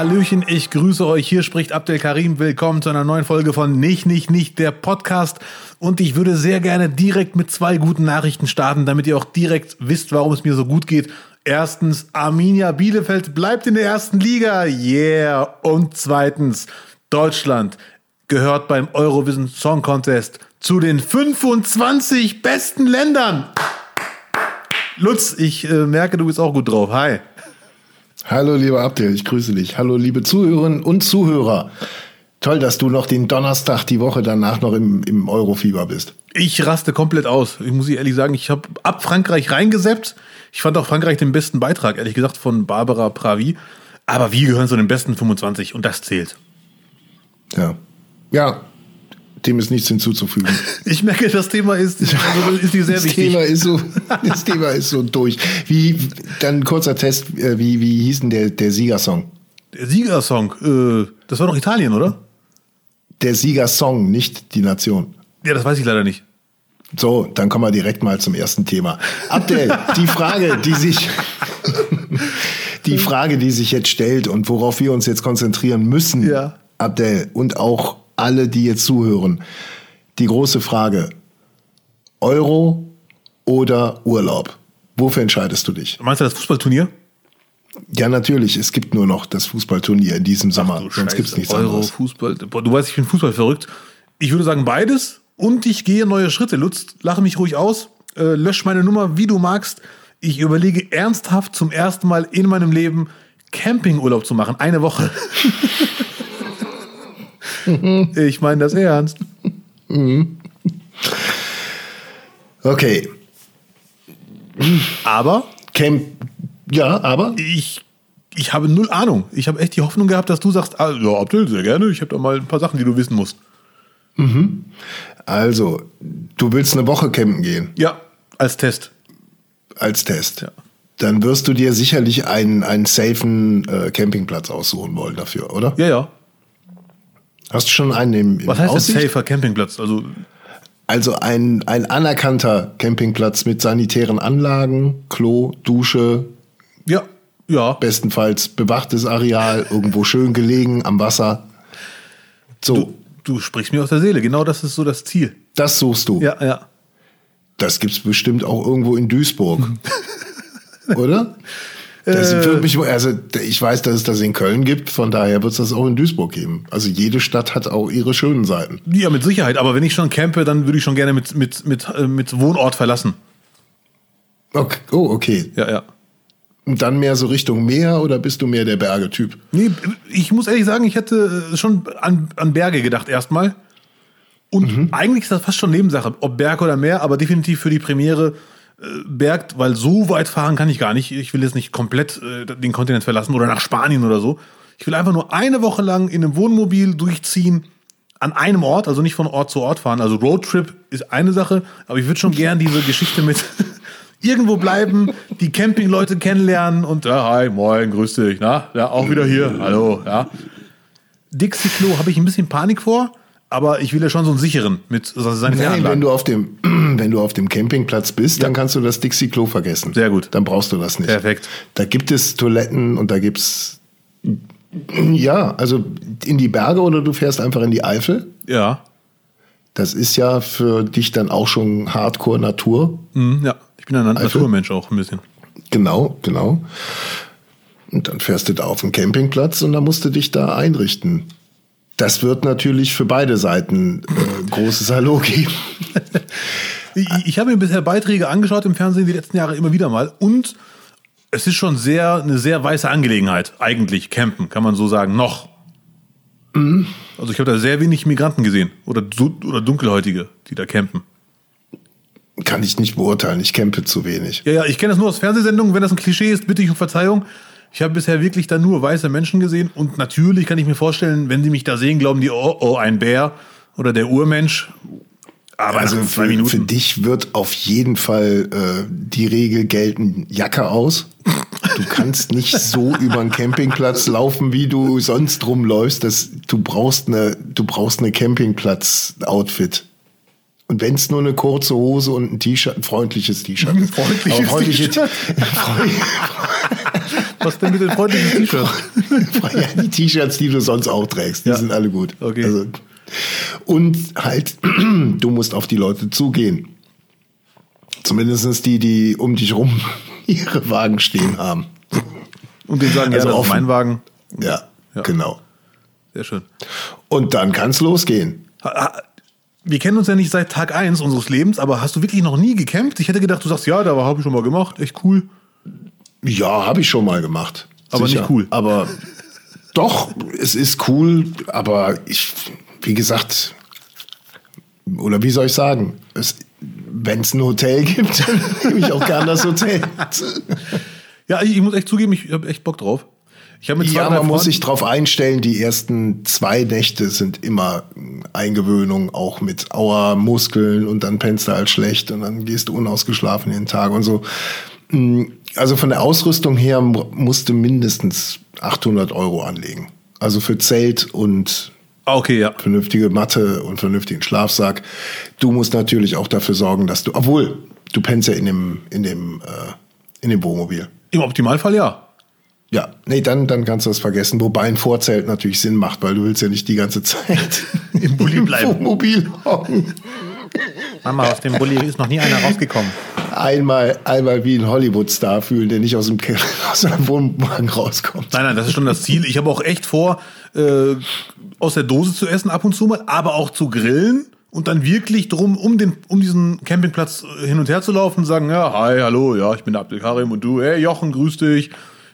Hallöchen, ich grüße euch. Hier spricht Abdel Karim. Willkommen zu einer neuen Folge von Nicht, Nicht, Nicht, der Podcast. Und ich würde sehr gerne direkt mit zwei guten Nachrichten starten, damit ihr auch direkt wisst, warum es mir so gut geht. Erstens, Arminia Bielefeld bleibt in der ersten Liga. Yeah. Und zweitens, Deutschland gehört beim Eurovision Song Contest zu den 25 besten Ländern. Lutz, ich äh, merke, du bist auch gut drauf. Hi. Hallo, lieber Abdel, ich grüße dich. Hallo, liebe Zuhörerinnen und Zuhörer. Toll, dass du noch den Donnerstag die Woche danach noch im, im Eurofieber bist. Ich raste komplett aus. Ich muss ehrlich sagen, ich habe ab Frankreich reingeseppt. Ich fand auch Frankreich den besten Beitrag, ehrlich gesagt, von Barbara Pravi. Aber wir gehören zu den besten 25 und das zählt. Ja. Ja, dem ist nichts hinzuzufügen. Ich merke, das Thema ist, also ist dir sehr das wichtig. Thema ist so, das Thema ist so durch. Wie, dann kurzer Test, äh, wie, wie hieß denn der, der Siegersong? Der Siegersong, äh, das war doch Italien, oder? Der Siegersong, nicht die Nation. Ja, das weiß ich leider nicht. So, dann kommen wir direkt mal zum ersten Thema. Abdel, die Frage, die sich, die Frage, die sich jetzt stellt und worauf wir uns jetzt konzentrieren müssen, Ja. Abdel, und auch alle, die jetzt zuhören, die große Frage: Euro oder Urlaub? Wofür entscheidest du dich? Meinst du das Fußballturnier? Ja, natürlich, es gibt nur noch das Fußballturnier in diesem Sommer, Du sonst gibt es nichts Euro, anderes. Fußball. Boah, du weißt, ich bin Fußball verrückt. Ich würde sagen beides und ich gehe neue Schritte. Lutz, lache mich ruhig aus, äh, lösch meine Nummer, wie du magst. Ich überlege ernsthaft zum ersten Mal in meinem Leben Campingurlaub zu machen. Eine Woche. ich meine das ernst. Okay, Aber Camp, ja, aber ich, ich habe null Ahnung. Ich habe echt die Hoffnung gehabt, dass du sagst, ah, ja, Abdel, sehr gerne. Ich habe da mal ein paar Sachen, die du wissen musst. also, du willst eine Woche campen gehen Ja, als Test. als Test. Ja. Dann wirst du dir sicherlich einen, einen safen äh, Campingplatz aussuchen wollen dafür, oder? Ja, ja. Hast du schon einen im, im Was heißt Aussicht? das safer Campingplatz? Also Also ein, ein anerkannter Campingplatz mit sanitären Anlagen, Klo, Dusche, Ja, ja. bestenfalls bewachtes Areal, irgendwo schön gelegen am Wasser. So, Du, du sprichst mir aus der Seele. Genau das ist so das Ziel. das suchst du. Ja, ja. Das gibt's bestimmt auch irgendwo in Duisburg. Oder? Das Äh. mich, also ich weiß, dass es das in Köln gibt, von daher wird es das auch in Duisburg geben. Also jede Stadt hat auch ihre schönen Seiten. Ja, mit Sicherheit. Aber wenn ich schon campe, dann würde ich schon gerne mit, mit, mit, äh, mit Wohnort verlassen. Okay. Oh, okay. Ja, ja. Und dann mehr so Richtung Meer oder bist du mehr der Bergetyp? Nee, ich muss ehrlich sagen, ich hätte äh, schon an, an Berge gedacht erstmal. Und eigentlich ist das fast schon Nebensache, ob Berg oder Meer, aber definitiv für die Premiere äh, Berg, weil so weit fahren kann ich gar nicht. Ich will jetzt nicht komplett äh, den Kontinent verlassen oder nach Spanien oder so. Ich will einfach nur eine Woche lang in einem Wohnmobil durchziehen, an einem Ort, also nicht von Ort zu Ort fahren. Also Roadtrip ist eine Sache, aber ich würde schon gern diese Geschichte mit irgendwo bleiben, die Campingleute kennenlernen und ja, hi, moin, grüß dich, na, ja, auch wieder hier, hallo, ja. Dixie-Klo habe ich ein bisschen Panik vor, aber ich will ja schon so einen sicheren mit seinen Nein, wenn du auf dem, wenn du auf dem Campingplatz bist, dann kannst du das Dixie-Klo vergessen. Sehr gut. Dann brauchst du das nicht. Perfekt. Da gibt es Toiletten und da gibt's ja, also in die Berge oder du fährst einfach in die Eifel. Ja, Das ist ja für dich dann auch schon Hardcore-Natur. mhm, ja, ich bin ein Eifel? Naturmensch auch ein bisschen. Genau, genau. Und dann fährst du da auf den Campingplatz und dann musst du dich da einrichten. Das wird natürlich für beide Seiten äh, großes Hallo geben. Ich, ich habe mir bisher Beiträge angeschaut im Fernsehen die letzten Jahre immer wieder mal und es ist schon sehr eine sehr weiße Angelegenheit eigentlich campen kann man so sagen noch. Also ich habe da sehr wenig Migranten gesehen oder oder dunkelhäutige, die da campen. Kann ich nicht beurteilen, ich campe zu wenig. Ja, ja, ich kenne das nur aus Fernsehsendungen. Wenn das ein Klischee ist, bitte ich um Verzeihung. Ich habe bisher wirklich da nur weiße Menschen gesehen und natürlich kann ich mir vorstellen, wenn sie mich da sehen, glauben die, oh, oh, ein Bär oder der Urmensch. Aber Also für, für dich wird auf jeden Fall äh, die Regel gelten, Jacke aus. Du kannst nicht so über einen Campingplatz laufen, wie du sonst rumläufst. Das, du brauchst eine, du brauchst eine Campingplatz-Outfit. Und wenn es nur eine kurze Hose und ein T-Shirt, ein freundliches T-Shirt ist. Freundliches freundliche T-Shirt. Was denn mit den freundlichen T-Shirts? ja, die T-Shirts, die du sonst auch trägst, die Ja. sind alle gut. Okay. Also, und halt, du musst auf die Leute zugehen. Zumindest die, die um dich rum ihre Wagen stehen haben. Und denen sagen, Also ja, das ist offen. mein Wagen. Ja, Ja. genau. Sehr schön. Und dann kann es losgehen. Wir kennen uns ja nicht seit Tag 1 unseres Lebens, aber hast du wirklich noch nie gecampt? Ich hätte gedacht, du sagst, ja, da habe ich schon mal gemacht, echt cool. Ja, habe ich schon mal gemacht. Aber nicht cool. Aber doch, es ist cool, aber ich, wie gesagt, oder wie soll ich sagen, wenn es ein Hotel gibt, dann nehme ich auch gern das Hotel. Ja, ich, ich muss echt zugeben, ich habe echt Bock drauf. Ich habe Ja, man muss sich drauf einstellen, die ersten zwei Nächte sind immer Eingewöhnung, auch mit Aua, Muskeln und dann pennst du halt schlecht und dann gehst du unausgeschlafen den Tag und so. Mm, Also von der Ausrüstung her mu- musst du mindestens 800 Euro anlegen. Also für Zelt und Ah, okay, ja. vernünftige Matte und vernünftigen Schlafsack. Du musst natürlich auch dafür sorgen, dass du, obwohl du pennst ja in dem, in dem, äh, in dem Wohnmobil. Im Optimalfall ja. Ja, nee, dann, dann kannst du das vergessen. Wobei ein Vorzelt natürlich Sinn macht, weil du willst ja nicht die ganze Zeit Im Bulli bleiben. Wohnmobil hocken. Mama, aus dem Bulli ist noch nie einer rausgekommen. Einmal, einmal wie ein Hollywood-Star fühlen, der nicht aus dem aus seinem Wohnwagen rauskommt. Nein, nein, das ist schon das Ziel. Ich habe auch echt vor, äh, aus der Dose zu essen ab und zu mal, aber auch zu grillen und dann wirklich drum, um, den, um diesen Campingplatz äh, hin und her zu laufen und sagen, ja, hi, hallo, ja, ich bin der Abdelkarim und du, hey, Jochen, grüß dich.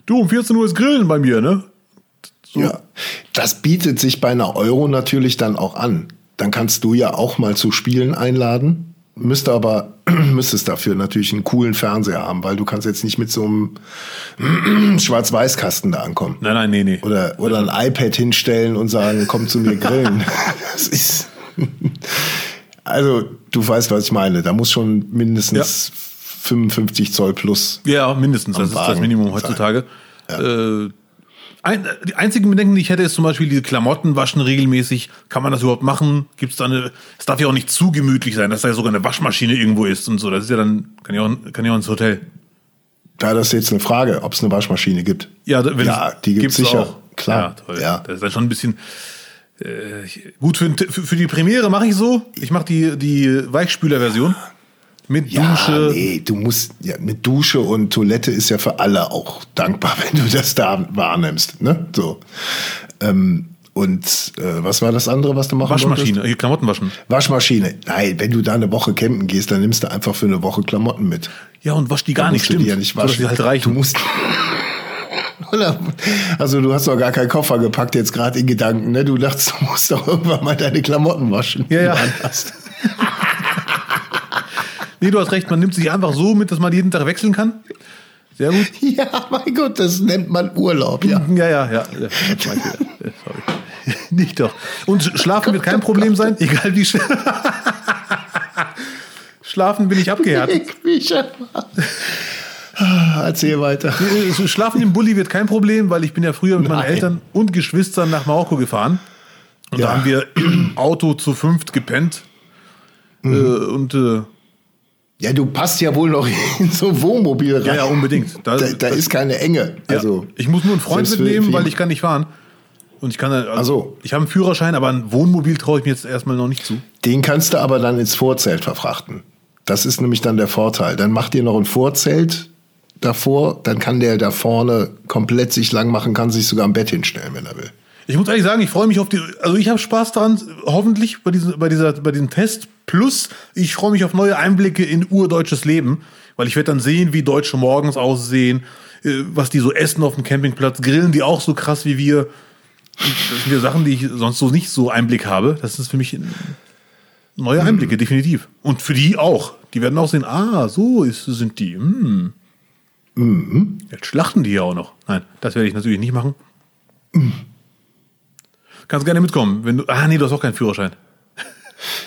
Du, um 14 Uhr ist Grillen bei mir, ne? So. Ja, das bietet sich bei einer Euro natürlich dann auch an. Dann kannst du ja auch mal zu Spielen einladen, müsste aber müsstest dafür natürlich einen coolen Fernseher haben, weil du kannst jetzt nicht mit so einem Schwarz-Weiß-Kasten da ankommen. Nein, nein, nee, nee. Oder, oder ein iPad hinstellen und sagen, komm zu mir grillen. Das ist. Also, du weißt, was ich meine. Da muss schon mindestens 55 Zoll plus. Ja, mindestens. Das ist das Wagen Minimum heutzutage. Äh, ein, die einzigen Bedenken, die ich hätte, ist zum Beispiel diese Klamotten waschen regelmäßig. Kann man das überhaupt machen? Gibt es da eine. Es darf ja auch nicht zu gemütlich sein, dass da sogar eine Waschmaschine irgendwo ist und so. Das ist ja dann. Kann ja auch, kann ja auch ins Hotel. Da das ist jetzt eine Frage, ob es eine Waschmaschine gibt. Ja, Ja, es- die gibt's sicher. auch. Klar. Ja, toll. Ja. Das ist dann schon ein bisschen. Äh, gut, für, für, für die Premiere mache ich so. Ich mache die, die Weichspüler-Version. Mit Ja, Dusche. nee, du musst, ja, mit Dusche und Toilette ist ja für alle auch dankbar, wenn du das da wahrnimmst, ne? So. Ähm, und äh, was war das andere, was du machen Waschmaschine, wolltest? Klamotten waschen. Waschmaschine. Nein, wenn du da eine Woche campen gehst, dann nimmst du einfach für eine Woche Klamotten mit. Ja, und wasch die gar nicht, musst du stimmt. die ja nicht So, waschen. die halt Du reichen. musst. Oder- Also du hast doch gar keinen Koffer gepackt jetzt gerade in Gedanken, ne? Du dachtest, du musst doch irgendwann mal deine Klamotten waschen. Ja, ja. Nee, du hast recht, man nimmt sich einfach so mit, dass man jeden Tag wechseln kann. Sehr gut. Ja, mein Gott, das nennt man Urlaub, ja. Ja, ja, ja. Sorry. Nicht doch. Und sch- schlafen wird kein Problem sein, egal wie sch Schlafen bin ich abgehärtet. Erzähl weiter. Äh, Schlafen im Bulli wird kein Problem, weil ich bin ja früher mit meinen Nein. Eltern und Geschwistern nach Marokko gefahren. Und Ja. da haben wir im Auto zu fünft gepennt. Mhm. Äh, und äh, Ja, du passt ja wohl noch in so ein Wohnmobil rein. ja, ja, unbedingt. Da, Da, da ist keine Enge. ja. Also, ich muss nur einen Freund mitnehmen, weil ich kann nicht fahren. Und ich kann also, Ach so. ich habe einen Führerschein, aber ein Wohnmobil traue ich mir jetzt erstmal noch nicht zu. Den kannst du aber dann ins Vorzelt verfrachten. Das ist nämlich dann der Vorteil. Dann macht ihr noch ein Vorzelt davor, dann kann der da vorne komplett sich lang machen, kann sich sogar am Bett hinstellen, wenn er will. Ich muss ehrlich sagen, ich freue mich auf die. Also ich habe Spaß daran, hoffentlich bei diesem, bei dieser, bei diesem Test. Plus, ich freue mich auf neue Einblicke in urdeutsches Leben, weil ich werde dann sehen, wie Deutsche morgens aussehen, äh, was die so essen auf dem Campingplatz, grillen die auch so krass wie wir. Das sind ja Sachen, die ich sonst so nicht so Einblick habe. Das ist für mich neue Einblicke, definitiv. Und für die auch. Die werden auch sehen, ah, so ist, sind die. Hm. Jetzt schlachten die ja auch noch. Nein, das werde ich natürlich nicht machen. Kannst gerne mitkommen, wenn du. Ah, nee, du hast auch keinen Führerschein.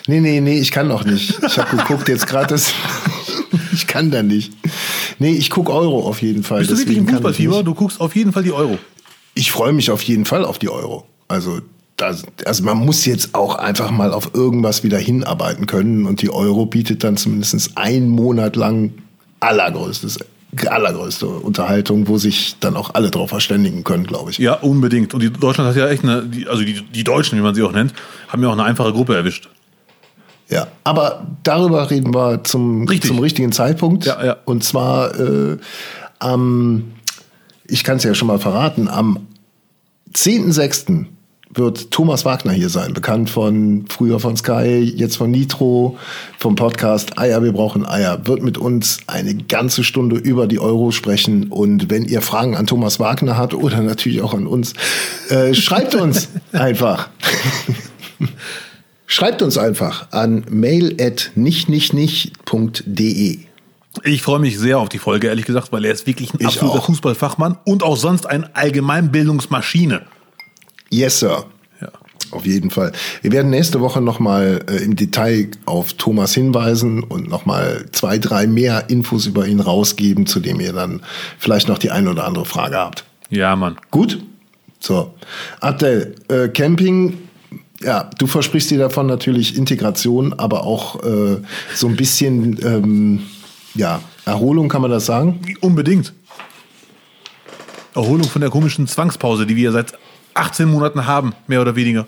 Nee, nee, nee, ich kann auch nicht. Ich habe geguckt jetzt gerade, das. ich kann da nicht. Nee, ich guck Euro auf jeden Fall. Bist du wirklich ich Fußballfieber? Du guckst auf jeden Fall die Euro. Ich freue mich auf jeden Fall auf die Euro. Also das, also man muss jetzt auch einfach mal auf irgendwas wieder hinarbeiten können und die Euro bietet dann zumindest einen Monat lang allergrößtes allergrößte Unterhaltung, wo sich dann auch alle drauf verständigen können, glaube ich. Ja, unbedingt. Und die Deutschland hat ja echt eine, die, also die, die Deutschen, wie man sie auch nennt, haben ja auch eine einfache Gruppe erwischt. Ja, aber darüber reden wir zum, Richtig. zum richtigen Zeitpunkt. Ja, ja. Und zwar äh, am, ich kann es ja schon mal verraten, am 10.06. wird Thomas Wagner hier sein, bekannt von früher von Sky, jetzt von Nitro, vom Podcast Eier, wir brauchen Eier, wird mit uns eine ganze Stunde über die Euro sprechen. Und wenn ihr Fragen an Thomas Wagner habt oder natürlich auch an uns, äh, schreibt uns einfach. Schreibt uns einfach an mail at nichtnichtnicht.de. Ich freue mich sehr auf die Folge, ehrlich gesagt, weil er ist wirklich ein Ich absoluter auch. Fußballfachmann und auch sonst eine Allgemeinbildungsmaschine. Yes, Sir. Ja. Auf jeden Fall. Wir werden nächste Woche nochmal äh, im Detail auf Thomas hinweisen und nochmal zwei, drei mehr Infos über ihn rausgeben, zu dem ihr dann vielleicht noch die eine oder andere Frage habt. Ja, Mann. Gut? So. Abdel, äh, Camping, ja, du versprichst dir davon natürlich Integration, aber auch äh, so ein bisschen, ähm, ja, Erholung, kann man das sagen? Unbedingt. Erholung von der komischen Zwangspause, die wir seit 18 Monaten haben, mehr oder weniger.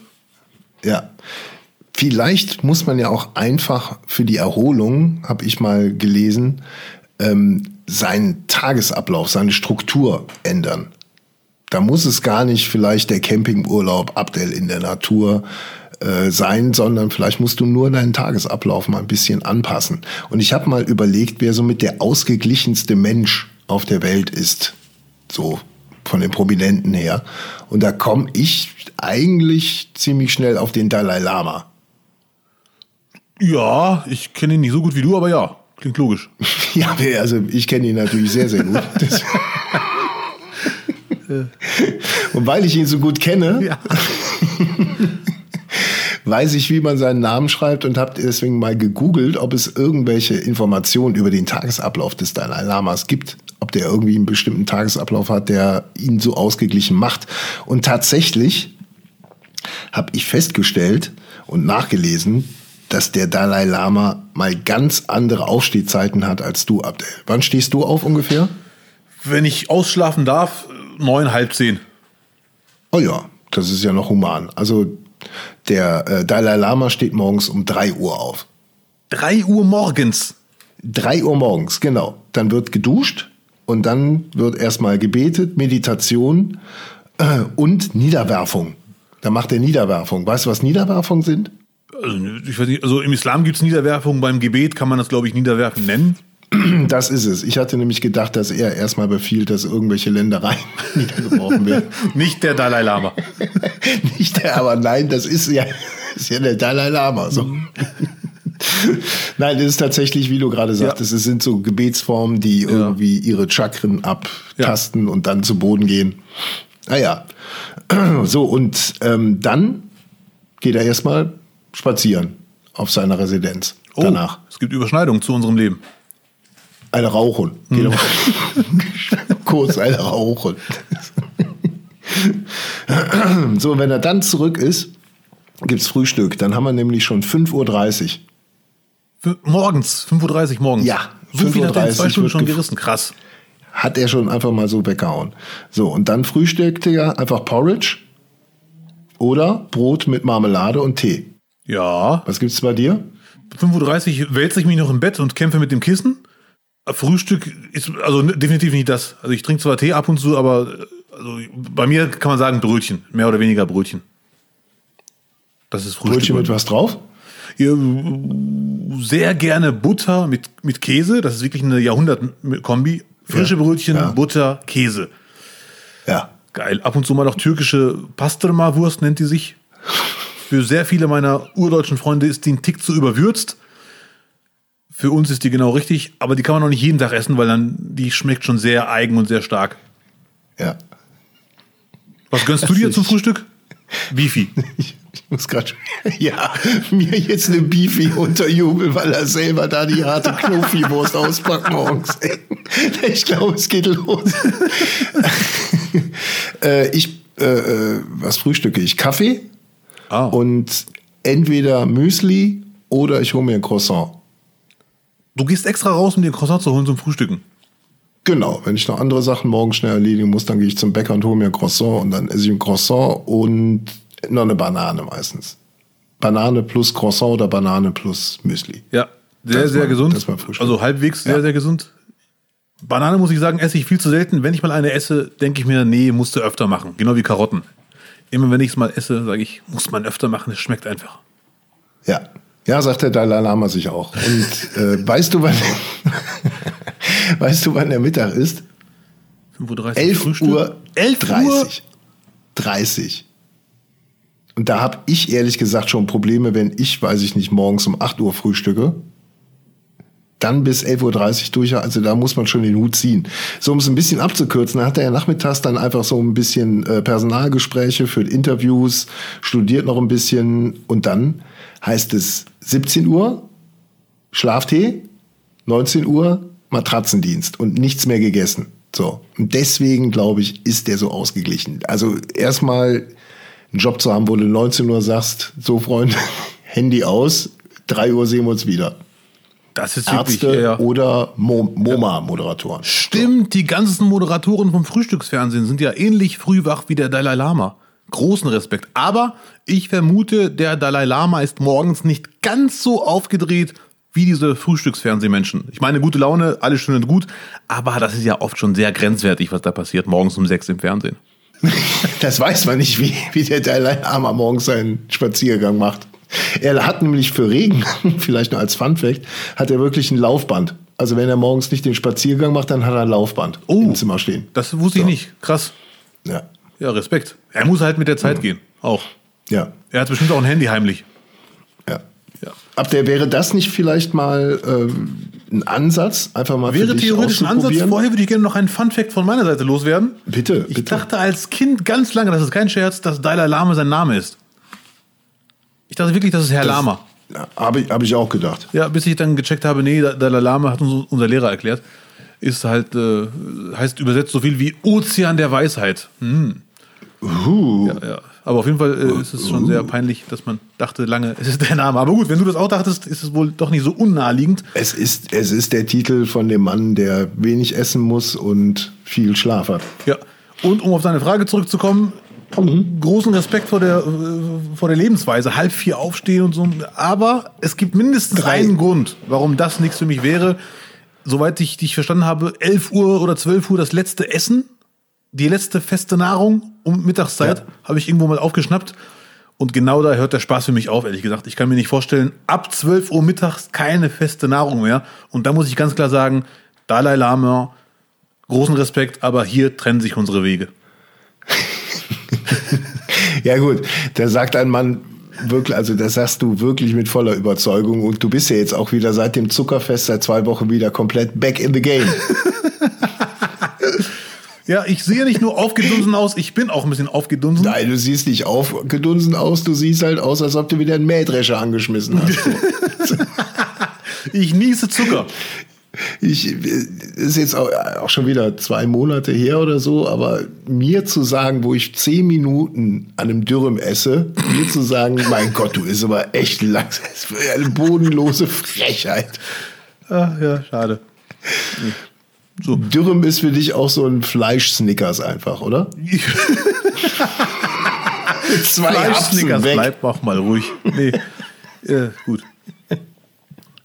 Ja. Vielleicht muss man ja auch einfach für die Erholung, habe ich mal gelesen, ähm, seinen Tagesablauf, seine Struktur ändern. Da muss es gar nicht vielleicht der Campingurlaub Abdel in der Natur äh, sein, sondern vielleicht musst du nur deinen Tagesablauf mal ein bisschen anpassen. Und ich habe mal überlegt, wer somit der ausgeglichenste Mensch auf der Welt ist. So von den Prominenten her. Und da komme ich eigentlich ziemlich schnell auf den Dalai Lama. Ja, ich kenne ihn nicht so gut wie du, aber ja, klingt logisch. Ja, also ich kenne ihn natürlich sehr, sehr gut. Und weil ich ihn so gut kenne, Ja. weiß ich, wie man seinen Namen schreibt und habe deswegen mal gegoogelt, ob es irgendwelche Informationen über den Tagesablauf des Dalai Lamas gibt. Ob der irgendwie einen bestimmten Tagesablauf hat, der ihn so ausgeglichen macht. Und tatsächlich habe ich festgestellt und nachgelesen, dass der Dalai Lama mal ganz andere Aufstehzeiten hat als du, Abdel. Wann stehst du auf ungefähr? Wenn ich ausschlafen darf, neun, halb zehn. Oh ja, das ist ja noch human. Also der äh, Dalai Lama steht morgens um 3 Uhr auf. Drei Uhr morgens. 3 Uhr morgens, genau. Dann wird geduscht und dann wird erstmal gebetet, Meditation äh, und Niederwerfung. Da macht er Niederwerfung. Weißt du, was Niederwerfung sind? Also, ich weiß nicht, also im Islam gibt es Niederwerfung, beim Gebet kann man das, glaube ich, Niederwerfen nennen. Das ist es. Ich hatte nämlich gedacht, dass er erstmal befiehlt, dass irgendwelche Ländereien niedergebrochen werden. Nicht der Dalai Lama. Nicht der, aber nein, das ist ja, ist ja der Dalai Lama. So. nein, das ist tatsächlich, wie du gerade sagtest, es sind so Gebetsformen, die irgendwie ihre Chakren abtasten und dann zu Boden gehen. Naja, so und ähm, dann geht er erstmal spazieren auf seiner Residenz. Oh, Danach. es gibt Überschneidungen zu unserem Leben. Eine rauchen. Aber- Kurz eine rauchen. so, wenn er dann zurück ist, gibt's Frühstück. Dann haben wir nämlich schon 5.30 Uhr. Morgens, 5.30 Uhr morgens. Ja, So viel hat er in 5.30 zwei Stunden schon gerissen. Krass. Hat er schon einfach mal so weggehauen. So, und dann frühstückte er einfach Porridge oder Brot mit Marmelade und Tee. Ja. Was gibt's bei dir? 5.30 Uhr wälze ich mich noch im Bett und kämpfe mit dem Kissen. Frühstück ist also definitiv nicht das. Also ich trinke zwar Tee ab und zu, aber äh, also bei mir kann man sagen Brötchen. Mehr oder weniger Brötchen. Das ist Frühstück. Brötchen mit was drauf? Sehr gerne Butter mit, mit Käse. Das ist wirklich eine Jahrhundert-Kombi. Frische Ja, Brötchen, ja. Butter, Käse. Ja. Geil. Ab und zu mal noch türkische Pastrma-Wurst nennt die sich. Für sehr viele meiner urdeutschen Freunde ist die ein Tick zu überwürzt. Für uns ist die genau richtig, aber die kann man auch nicht jeden Tag essen, weil dann die schmeckt schon sehr eigen und sehr stark. Ja. Was gönnst du dir zum Frühstück? Beefy. Muss gerade ja mir jetzt eine Beefy unterjubeln, weil er selber da die harte Knofi-Wurst auspackt morgens. Ich glaube, es geht los. äh, ich äh, äh, was frühstücke ich? Kaffee Ah. Und entweder Müsli oder ich hole mir ein Croissant. Du gehst extra raus, um dir ein Croissant zu holen zum Frühstücken. Genau, wenn ich noch andere Sachen morgen schnell erledigen muss, dann gehe ich zum Bäcker und hole mir ein Croissant und dann esse ich ein Croissant und noch eine Banane meistens. Banane plus Croissant oder Banane plus Müsli. Ja, sehr, Das sehr war- gesund. Also halbwegs sehr, Ja. sehr gesund. Banane, muss ich sagen, esse ich viel zu selten. Wenn ich mal eine esse, denke ich mir, nee, musst du öfter machen. Genau wie Karotten. Immer wenn ich es mal esse, sage ich, muss man öfter machen, es schmeckt einfach. Ja. Ja, sagt der Dalai Lama sich auch. Und äh, weißt du, wann weißt du, wann der Mittag ist? 5.30 Uhr 11 Frühstück. Uhr 11 Uhr? 30. 30. Und da habe ich ehrlich gesagt schon Probleme, wenn ich, weiß ich nicht, morgens um 8 Uhr frühstücke. Dann bis 11.30 Uhr durch, also da muss man schon den Hut ziehen. So, um es ein bisschen abzukürzen, da hat er ja nachmittags dann einfach so ein bisschen äh, Personalgespräche, führt Interviews, studiert noch ein bisschen und dann heißt es 17 Uhr, Schlaftee, 19 Uhr Matratzendienst und nichts mehr gegessen. So. Und deswegen, glaube ich, ist der so ausgeglichen. Also erstmal einen Job zu haben, wo du 19 Uhr sagst, so Freunde, Handy aus, 3 Uhr sehen wir uns wieder. Das ist wirklich Ärzte eher. oder Mo MoMA-Moderatoren. Stimmt, die ganzen Moderatoren vom Frühstücksfernsehen sind ja ähnlich früh wach wie der Dalai Lama. Großen Respekt. Aber ich vermute, der Dalai Lama ist morgens nicht ganz so aufgedreht wie diese Frühstücksfernsehmenschen. Ich meine, gute Laune, alles schön und gut, aber das ist ja oft schon sehr grenzwertig, was da passiert, morgens um sechs im Fernsehen. Das weiß man nicht, wie, wie der Dalai Lama morgens seinen Spaziergang macht. Er hat nämlich für Regen, vielleicht nur als Funfact, hat er wirklich ein Laufband. Also wenn er morgens nicht den Spaziergang macht, dann hat er ein Laufband im Zimmer stehen. Das wusste ich So. nicht. Krass. Ja. Ja, Respekt. Er muss halt mit der Zeit gehen. Auch. Ja. Er hat bestimmt auch ein Handy heimlich. ja. Ja. Ab der wäre das nicht vielleicht mal ähm, ein Ansatz, einfach mal Wäre theoretisch ein Ansatz. Vorher würde ich gerne noch einen Fun-Fact von meiner Seite loswerden. Bitte, Ich bitte. dachte als Kind ganz lange, das ist kein Scherz, dass Dalai Lama sein Name ist. Ich dachte wirklich, das ist Herr Lama. Habe ich, hab ich auch gedacht. Ja, bis ich dann gecheckt habe, nee, Dalai Lama hat uns unser Lehrer erklärt. Ist halt, äh, heißt übersetzt so viel wie Ozean der Weisheit. Hm. Uh, Ja, ja. Aber auf jeden Fall äh, ist es schon sehr peinlich, dass man dachte lange, es ist der Name. Aber gut, wenn du das auch dachtest, ist es wohl doch nicht so unnaheliegend. es, ist, es ist der Titel von dem Mann, der wenig essen muss und viel Schlaf hat. Ja. Und um auf deine Frage zurückzukommen, großen Respekt vor der, äh, vor der Lebensweise. Halb vier aufstehen und so. Aber es gibt mindestens Drei. einen Grund, warum das nichts für mich wäre. Soweit ich dich verstanden habe, 11 Uhr oder 12 Uhr das letzte Essen, die letzte feste Nahrung um Mittagszeit, Ja. habe ich irgendwo mal aufgeschnappt. Und genau da hört der Spaß für mich auf, ehrlich gesagt. Ich kann mir nicht vorstellen, ab 12 Uhr mittags keine feste Nahrung mehr. Und da muss ich ganz klar sagen, Dalai Lama, großen Respekt, aber hier trennen sich unsere Wege. Ja gut, da sagt ein Mann wirklich, also das sagst du wirklich mit voller Überzeugung und du bist ja jetzt auch wieder seit dem Zuckerfest seit zwei Wochen wieder komplett back in the game. Ja, ich sehe nicht nur aufgedunsen aus, ich bin auch ein bisschen aufgedunsen. Nein, du siehst nicht aufgedunsen aus, du siehst halt aus, als ob du wieder einen Mähdrescher angeschmissen hast. Ich niese Zucker. Ich ist jetzt auch, auch schon wieder zwei Monate her oder so, aber mir zu sagen, wo ich zehn Minuten an einem Dürrem esse, mir zu sagen, mein Gott, du isst aber echt langsam, eine bodenlose Frechheit. Ach, ja, schade. So. Dürrem ist für dich auch so ein Fleisch-Snickers einfach, oder? Zwei Fleischsnickers, weg. bleib auch mal ruhig. Nee, äh, gut.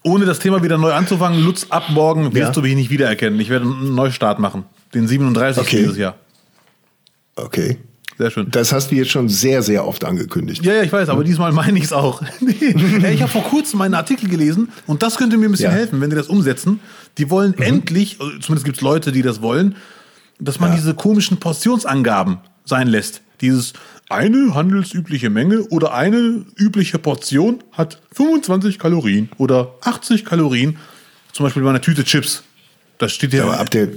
Ohne das Thema wieder neu anzufangen, Lutz, ab morgen wirst Ja. du mich nicht wiedererkennen. Ich werde einen Neustart machen. Den 37. Okay. dieses Jahr. Okay. Sehr schön. Das hast du jetzt schon sehr, sehr oft angekündigt. Ja, ja, ich weiß, aber diesmal meine ich es auch. Ja, ich habe vor kurzem einen Artikel gelesen und das könnte mir ein bisschen Ja. Mhm. helfen, wenn die das umsetzen. Die wollen endlich, also zumindest gibt es Leute, die das wollen, dass man Ja. diese komischen Portionsangaben sein lässt. Dieses eine handelsübliche Menge oder eine übliche Portion hat 25 Kalorien oder 80 Kalorien. Zum Beispiel bei einer Tüte Chips. Das steht ja. Aber ab der,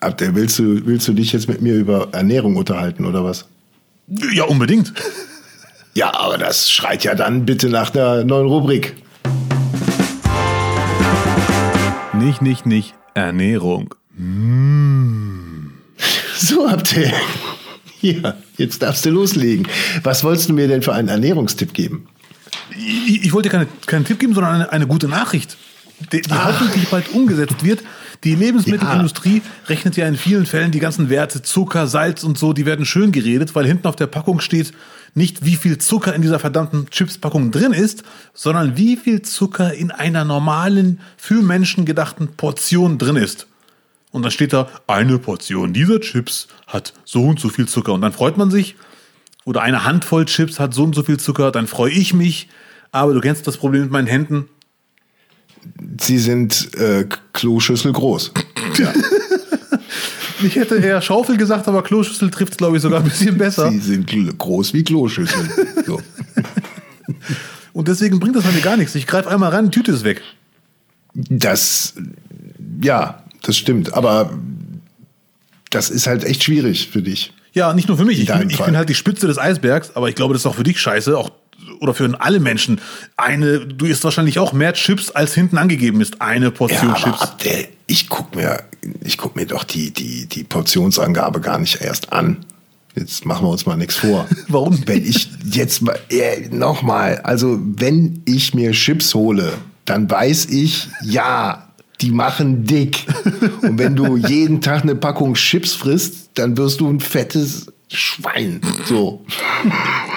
ab der willst du, willst du dich jetzt mit mir über Ernährung unterhalten oder was? ja, unbedingt. Ja, aber das schreit ja dann bitte nach einer neuen Rubrik. Nicht, nicht, nicht. Ernährung. So, habt ihr Ja, jetzt darfst du loslegen. Was wolltest du mir denn für einen Ernährungstipp geben? Ich, ich wollte dir keine, keinen Tipp geben, sondern eine, eine gute Nachricht, die, die hoffentlich bald umgesetzt wird. Die Lebensmittelindustrie rechnet ja in vielen Fällen die ganzen Werte, Zucker, Salz und so, die werden schön geredet, weil hinten auf der Packung steht nicht, wie viel Zucker in dieser verdammten Chipspackung drin ist, sondern wie viel Zucker in einer normalen, für Menschen gedachten Portion drin ist. Und dann steht da, eine Portion dieser Chips hat so und so viel Zucker. Und dann freut man sich. Oder eine Handvoll Chips hat so und so viel Zucker, dann freue ich mich. Aber du kennst das Problem mit meinen Händen. Sie sind äh, Kloschüssel groß. Ja. Ich hätte eher Schaufel gesagt, aber Kloschüssel trifft es, glaube ich, sogar ein bisschen besser. Sie sind groß wie Kloschüsseln. So. Und deswegen bringt das mir gar nichts. Ich greife einmal ran, die Tüte ist weg. Das, ja, das stimmt. Aber das ist halt echt schwierig für dich. Ja, nicht nur für mich. Ich, bin- ich bin halt die Spitze des Eisbergs, aber ich glaube, das ist auch für dich scheiße. Auch, oder für alle Menschen. Eine, du isst wahrscheinlich auch mehr Chips, als hinten angegeben ist. Eine Portion Ja, Chips. ab der, ich guck mir, ich guck mir doch die, die, die Portionsangabe gar nicht erst an. Jetzt machen wir uns mal nichts vor. Warum? Wenn ich jetzt mal, äh, nochmal, also wenn ich mir Chips hole, dann weiß ich, ja, die machen dick. Und wenn du jeden Tag eine Packung Chips frisst, dann wirst du ein fettes Schwein. So.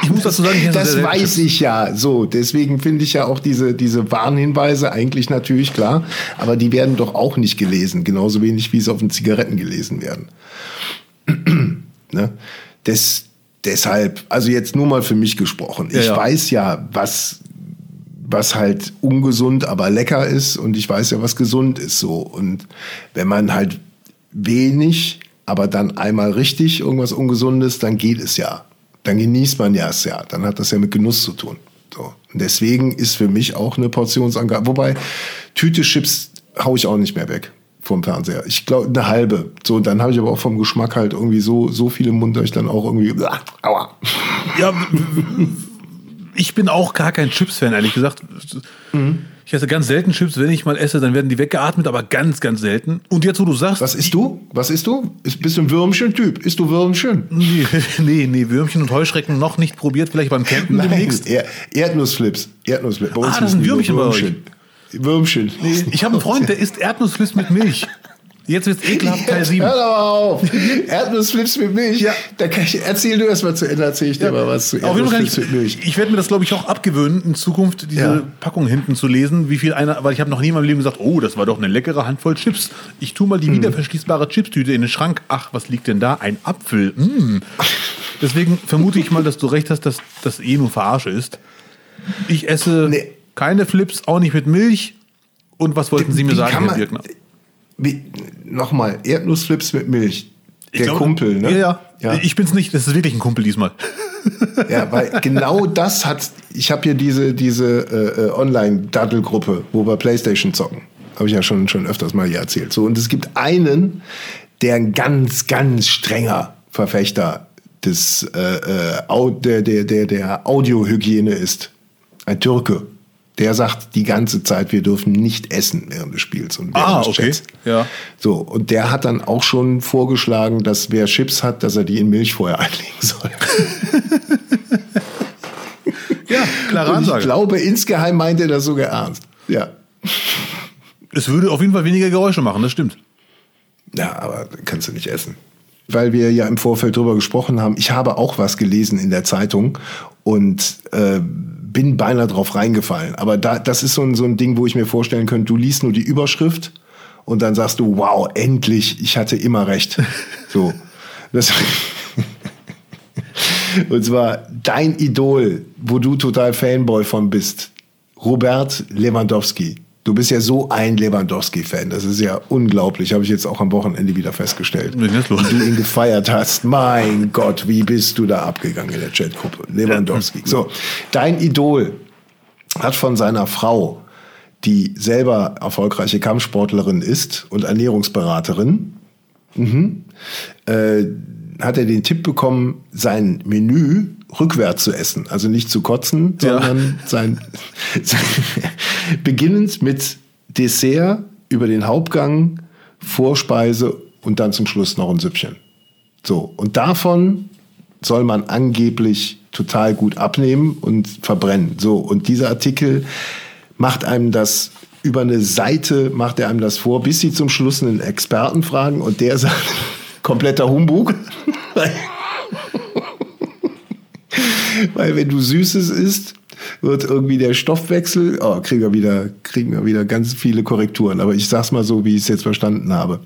Ich muss dazu sagen, ich Das sehr weiß ich ja. So, deswegen finde ich ja auch diese, diese Warnhinweise eigentlich natürlich klar. Aber die werden doch auch nicht gelesen. Genauso wenig, wie es auf den Zigaretten gelesen werden. ne? Des, deshalb, also jetzt nur mal für mich gesprochen. Ja, ich ja. weiß ja, was, was halt ungesund, aber lecker ist. Und ich weiß ja, was gesund ist. So. Und wenn man halt wenig, aber dann einmal richtig irgendwas Ungesundes, dann geht es ja. Dann genießt man ja es ja. Dann hat das ja mit Genuss zu tun. So. Und deswegen ist für mich auch eine Portionsangabe. Wobei, Tüte Chips hau ich auch nicht mehr weg vom Fernseher. Ich glaube, eine halbe. So, dann habe ich aber auch vom Geschmack halt irgendwie so, so viel im Mund, dass ich dann auch irgendwie, aua. Ja, ich bin auch gar kein Chips-Fan, ehrlich gesagt. Ich esse ganz selten Chips. Wenn ich mal esse, dann werden die weggeatmet, aber ganz, ganz selten. Und jetzt, wo du sagst. Was isst du? Was isst du? Ist, bist du ein Würmchen-Typ? Isst du Würmchen? Nee, nee, nee, Würmchen und Heuschrecken noch nicht probiert. Vielleicht beim Campen demnächst. Er Erdnussflips. Erdnussflips. Bei uns Ah, das sind nur Würmchen bei euch. Würmchen. Würmchen. Nee, ich habe einen Freund, der isst Erdnussflips mit Milch. Jetzt wird's ekelhaft, Teil 7. Hör doch auf. Erdnussflips mit Milch. Ja. Da kann ich, erzähl du erst mal zu Ende, erzähl ich dir mal was zu Erdnussflips mit Milch. ich, werde mir das, glaube ich, auch abgewöhnen, in Zukunft diese Ja. Packung hinten zu lesen, wie viel einer, weil ich habe noch nie in meinem Leben gesagt, oh, das war doch eine leckere Handvoll Chips. Ich tue mal die Hm. wiederverschließbare Chipstüte in den Schrank. Ach, was liegt denn da? Ein Apfel. Mm. Deswegen vermute ich mal, dass du recht hast, dass das eh nur Verarsche ist. Ich esse Nee. keine Flips, auch nicht mit Milch. Und was wollten Sie mir sagen, Herr Birkner? Nochmal, Erdnussflips mit Milch. Der glaube- Kumpel, ne? Ja, ja. ja. Ich bin's nicht, das ist wirklich ein Kumpel diesmal. Ja, weil genau das hat. Ich habe hier diese, diese äh, äh, Online-Daddel-Gruppe, wo wir Playstation zocken. Habe ich ja schon, schon öfters mal hier erzählt. So, und es gibt einen, der ein ganz, ganz strenger Verfechter des, äh, äh, der, der, der, der Audiohygiene ist. Ein Türke. Der sagt die ganze Zeit, wir dürfen nicht essen während des Spiels und während Ah, des okay. Ja. So, und der hat dann auch schon vorgeschlagen, dass wer Chips hat, dass er die in Milch vorher einlegen soll. Ja, klare Und ich Ansage. glaube, insgeheim meint er das sogar ernst. Ja. Es würde auf jeden Fall weniger Geräusche machen, das stimmt. Ja, aber kannst du nicht essen. Weil wir ja im Vorfeld drüber gesprochen haben, ich habe auch was gelesen in der Zeitung und äh, bin beinahe drauf reingefallen. Aber da, das ist so ein, so ein Ding, wo ich mir vorstellen könnte, du liest nur die Überschrift und dann sagst du, wow, endlich, ich hatte immer recht. So. Das und zwar dein Idol, wo du total Fanboy von bist, Robert Lewandowski. Du bist ja so ein Lewandowski-Fan. Das ist ja unglaublich. Habe ich jetzt auch am Wochenende wieder festgestellt. Wie du ihn gefeiert hast. Mein Gott, wie bist du da abgegangen in der Chatgruppe? Lewandowski. So, dein Idol hat von seiner Frau, die selber erfolgreiche Kampfsportlerin ist und Ernährungsberaterin, mhm, äh, hat er den Tipp bekommen, sein Menü rückwärts zu essen. Also nicht zu kotzen, Ja. sondern sein, sein beginnend mit Dessert über den Hauptgang, Vorspeise und dann zum Schluss noch ein Süppchen. So, und davon soll man angeblich total gut abnehmen und verbrennen. So, und dieser Artikel macht einem das über eine Seite, macht er einem das vor, bis sie zum Schluss einen Experten fragen und der sagt, kompletter Humbug. Weil wenn du Süßes isst, wird irgendwie der Stoffwechsel, oh, kriegen wir wieder, kriegen wir wieder ganz viele Korrekturen. Aber ich sag's mal so, wie ich es jetzt verstanden habe.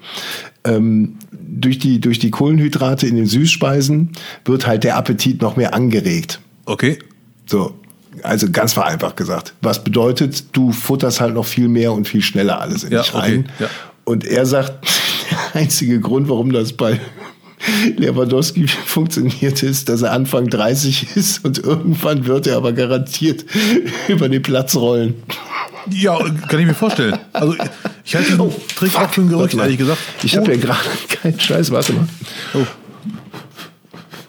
Ähm, durch die, durch die Kohlenhydrate in den Süßspeisen wird halt der Appetit noch mehr angeregt. Okay. So. Also ganz vereinfacht gesagt. Was bedeutet, du futterst halt noch viel mehr und viel schneller alles in Ja, dich rein. okay, ja. Und er sagt, der einzige Grund, warum das bei Lewandowski funktioniert ist, dass er Anfang 30 ist und irgendwann wird er aber garantiert über den Platz rollen. Ja, kann ich mir vorstellen. Also ich halte diesen Trick auch für ein Gerücht, ehrlich gesagt. Ich habe ja gerade keinen Scheiß, warte mal.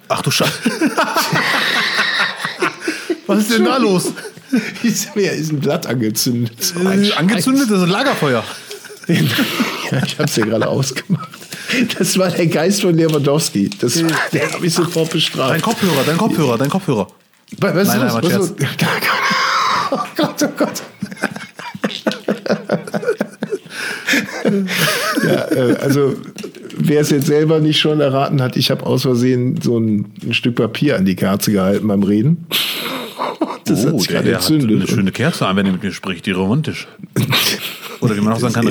Ach du Scheiße. Was ist denn da los? Ist mir ist ein Blatt angezündet. So ein Äh, angezündet, das ist ein Lagerfeuer. Ja, ich habe es ja gerade ausgemacht. Das war der Geist von Lewandowski. Das war, der habe ich sofort Dein bestraft. Kopfhörer, dein Kopfhörer, dein Kopfhörer. Was ist Nein, nein, Was los? Oh Gott, oh Gott. ja, äh, also wer es jetzt selber nicht schon erraten hat, ich habe aus Versehen so ein, ein Stück Papier an die Kerze gehalten beim Reden. Das hat sich der, gerade der hat entzündet. eine schöne Kerze an, wenn er mit mir spricht, die romantisch. Oder wie man auch sagen kann,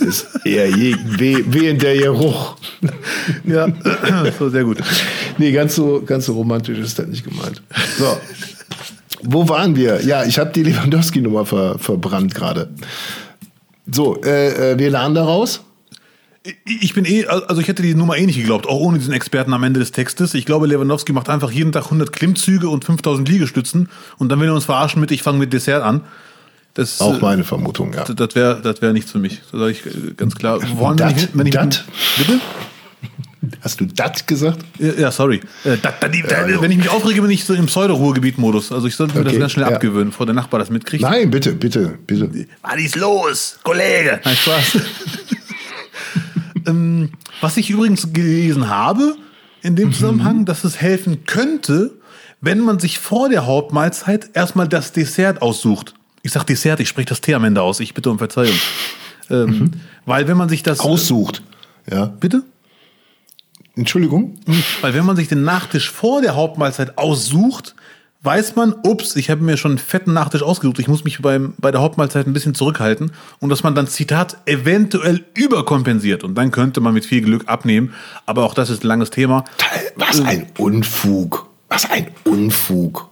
ist eher je, weh, wehender Geruch. Ja, so sehr gut. Nee, ganz so, ganz so romantisch ist das nicht gemeint. So. Wo waren wir? Ja, ich habe die Lewandowski-Nummer ver, verbrannt gerade. So, äh, äh, wir lernen daraus. Ich bin eh, also ich hätte die Nummer eh nicht geglaubt, auch ohne diesen Experten am Ende des Textes. Ich glaube, Lewandowski macht einfach jeden Tag 100 Klimmzüge und 5000 Liegestützen und dann will er uns verarschen mit, ich fange mit Dessert an. Das, Auch äh, meine Vermutung, ja. das wäre das wär nichts für mich. Das sage ich äh, ganz klar. Wenn Dat? ich, wenn ich Dat? Bitte? Hast du das gesagt? Ja, ja, sorry. Äh, da, da, die, da, wenn ich mich aufrege, bin ich so im Pseudo-Ruhrgebiet-Modus. Also ich sollte mir Okay, das ganz schnell ja. abgewöhnen, bevor der Nachbar das mitkriegt. Nein, bitte, bitte, bitte. Was ist los, Kollege? Nein, Spaß. ähm, was ich übrigens gelesen habe in dem Zusammenhang, dass es helfen könnte, wenn man sich vor der Hauptmahlzeit erstmal das Dessert aussucht. Ich sag Dessert, ich spreche das T am Ende aus. Ich bitte um Verzeihung. Ähm, Weil wenn man sich das Aussucht. Ja. bitte, Entschuldigung? weil wenn man sich den Nachtisch vor der Hauptmahlzeit aussucht, weiß man, ups, ich habe mir schon einen fetten Nachtisch ausgesucht, ich muss mich beim, bei der Hauptmahlzeit ein bisschen zurückhalten und dass man dann, Zitat, eventuell überkompensiert und dann könnte man mit viel Glück abnehmen, aber auch das ist ein langes Thema. Was ein Unfug. Was ein Unfug.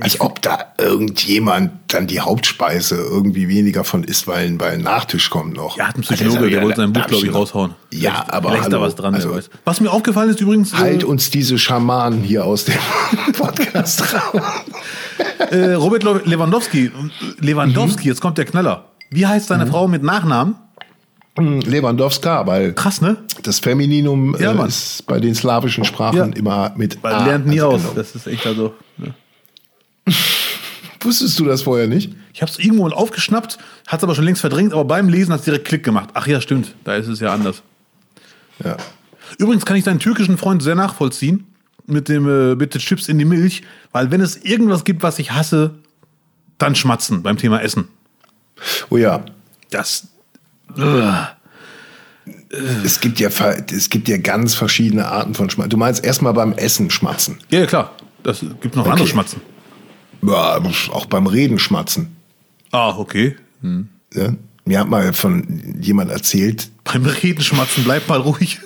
Als ob da irgendjemand dann die Hauptspeise irgendwie weniger von isst, weil, weil ein Nachtisch kommt noch. Er hat einen Also, Psychologe, das- der wollte sein Buch, glaube ich, raushauen. Ja, Vielleicht- aber Vielleicht ist da hallo, was dran, also- weiß. Was mir aufgefallen ist übrigens, Halt äh, uns diese Schamanen hier aus dem Podcast raus. äh, Robert Le- Lewandowski, Lewandowski, Mhm. jetzt kommt der Knaller. Wie heißt seine Frau mit Nachnamen? Lewandowska, weil Krass, ne? das Femininum Ja, äh, ist bei den slawischen Sprachen Ja. immer mit Man A lernt nie aus. angenommen. Das ist echt also. Wusstest du das vorher nicht? Ich habe es irgendwo mal aufgeschnappt, hat es aber schon längst verdrängt, aber beim Lesen hat es direkt Klick gemacht. Ach ja, stimmt, da ist es ja anders. Ja. Übrigens kann ich deinen türkischen Freund sehr nachvollziehen mit dem äh, bitte Chips in die Milch, weil wenn es irgendwas gibt, was ich hasse, dann schmatzen beim Thema Essen. Oh ja. Das. Es gibt ja, es gibt ja ganz verschiedene Arten von Schmatzen. Du meinst erstmal beim Essen schmatzen. Ja, ja, klar. Das gibt noch andere Schmatzen. Ja, auch beim Reden schmatzen. Ah, okay. Ja? Mir hat mal von jemand erzählt, Beim Reden schmatzen, bleib mal ruhig.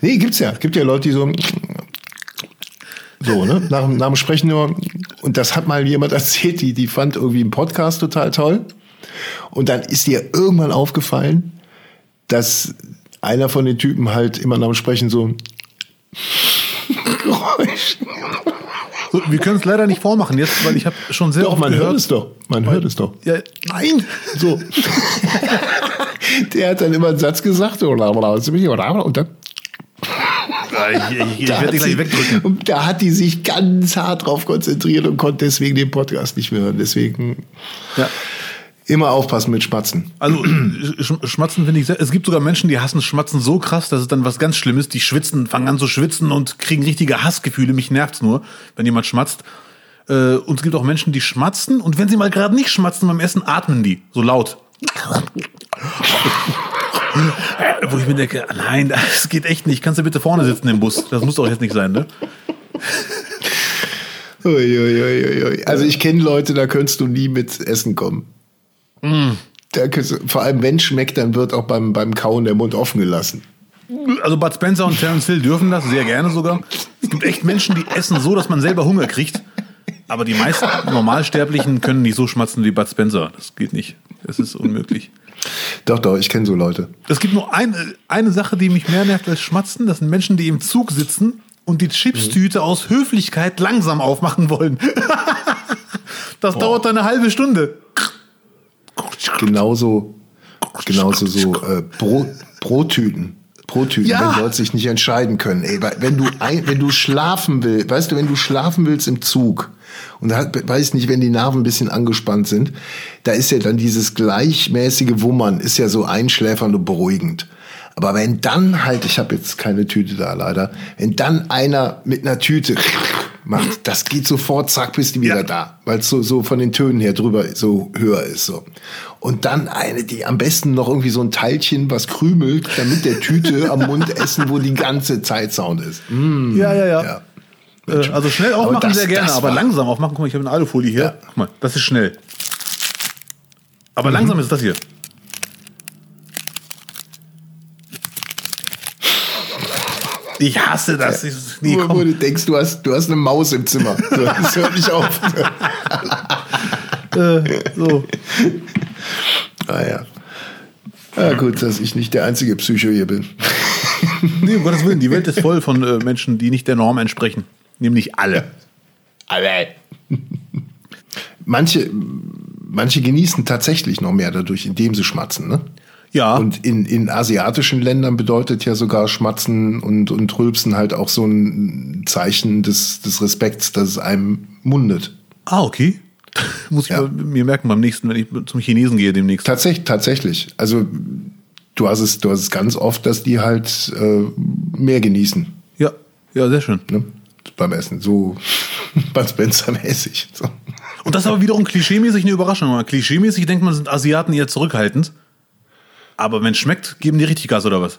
nee, gibt's ja. Gibt ja Leute, die so, so, ne, nach, nach dem Sprechen nur, und das hat mal jemand erzählt, die, die fand irgendwie einen Podcast total toll. Und dann ist ihr irgendwann aufgefallen, dass einer von den Typen halt immer nach dem Sprechen so Geräusch. So, wir können es leider nicht vormachen jetzt, weil ich habe schon sehr Doch, oft man gehört. hört es doch. Man hört es doch. Ja, nein! So. Der hat dann immer einen Satz gesagt, und dann Ich, ich, ich da werde dich gleich sie- wegdrücken. Und da hat die sich ganz hart drauf konzentriert und konnte deswegen den Podcast nicht mehr hören. Deswegen, Ja. Immer aufpassen mit Schmatzen. Also Sch Schmatzen finde ich sehr. Es gibt sogar Menschen, die hassen Schmatzen so krass, dass es dann was ganz Schlimmes. Die schwitzen, fangen an zu schwitzen und kriegen richtige Hassgefühle. Mich nervt's nur, wenn jemand schmatzt. Äh, und es gibt auch Menschen, die schmatzen und wenn sie mal gerade nicht schmatzen beim Essen, atmen die so laut. Wo ich mir denke, nein, das geht echt nicht. Kannst du bitte vorne sitzen im Bus? Das muss doch jetzt nicht sein, ne? Uiuiuiui. Also ich kenne Leute, da könntest du nie mit Essen kommen. Mm. Du, vor allem wenn es schmeckt, dann wird auch beim, beim Kauen der Mund offen gelassen. Also Bud Spencer und Terence Hill dürfen das, sehr gerne sogar. Es gibt echt Menschen, die essen so, dass man selber Hunger kriegt. Aber die meisten Normalsterblichen können nicht so schmatzen wie Bud Spencer. Das geht nicht. Das ist unmöglich. Doch, doch, ich kenne so Leute. Es gibt nur eine, eine Sache, die mich mehr nervt als Schmatzen. Das sind Menschen, die im Zug sitzen und die Chipstüte mhm. aus Höflichkeit langsam aufmachen wollen. das Boah. dauert eine halbe Stunde. Genauso, genauso so äh, Brot, Brottüten. Brottüten, ja. wenn Leute sich nicht entscheiden können. Ey, wenn du ein, wenn du schlafen willst, weißt du, wenn du schlafen willst im Zug und da weiß nicht, wenn die Nerven ein bisschen angespannt sind, da ist ja dann dieses gleichmäßige Wummern ist ja so einschläfernd und beruhigend. Aber wenn dann halt, ich habe jetzt keine Tüte da leider, wenn dann einer mit einer Tüte macht, das geht sofort, zack, bist du wieder ja. da, weil es so, so von den Tönen her drüber so höher ist. so. Und dann eine, die am besten noch irgendwie so ein Teilchen, was krümelt, damit der Tüte am Mund essen, wo die ganze Zeit Sound ist. Mm. Ja, ja, ja. ja. Äh, also schnell aufmachen das, sehr gerne, aber langsam aufmachen. Guck mal, ich habe eine Alufolie hier. Ja. Guck mal, das ist schnell. Aber mhm. langsam ist das hier. Ich hasse das. Ja. Nee, wo, wo, du denkst, du hast, du hast eine Maus im Zimmer. Das hört nicht auf. äh, so. Ah ja. Ja, gut, dass ich nicht der einzige Psycho hier bin. nee, um Gottes Willen, die Welt ist voll von äh, Menschen, die nicht der Norm entsprechen. Nämlich alle. Alle. Manche, manche genießen tatsächlich noch mehr dadurch, indem sie schmatzen, ne? Ja. Und in, in asiatischen Ländern bedeutet ja sogar Schmatzen und, und Rülpsen halt auch so ein Zeichen des, des Respekts, dass es einem mundet. Ah, okay. Muss ich ja. mir merken beim nächsten, wenn ich zum Chinesen gehe demnächst. Tatsächlich, tatsächlich. Also du hast es, du hast es ganz oft, dass die halt äh, mehr genießen. Ja, ja, sehr schön. Ne? Beim Essen. So Bud Spencer-mäßig. So. Und das ist aber wiederum klischeemäßig eine Überraschung. Klischeemäßig denkt man, sind Asiaten eher zurückhaltend. Aber wenn es schmeckt, geben die richtig Gas oder was?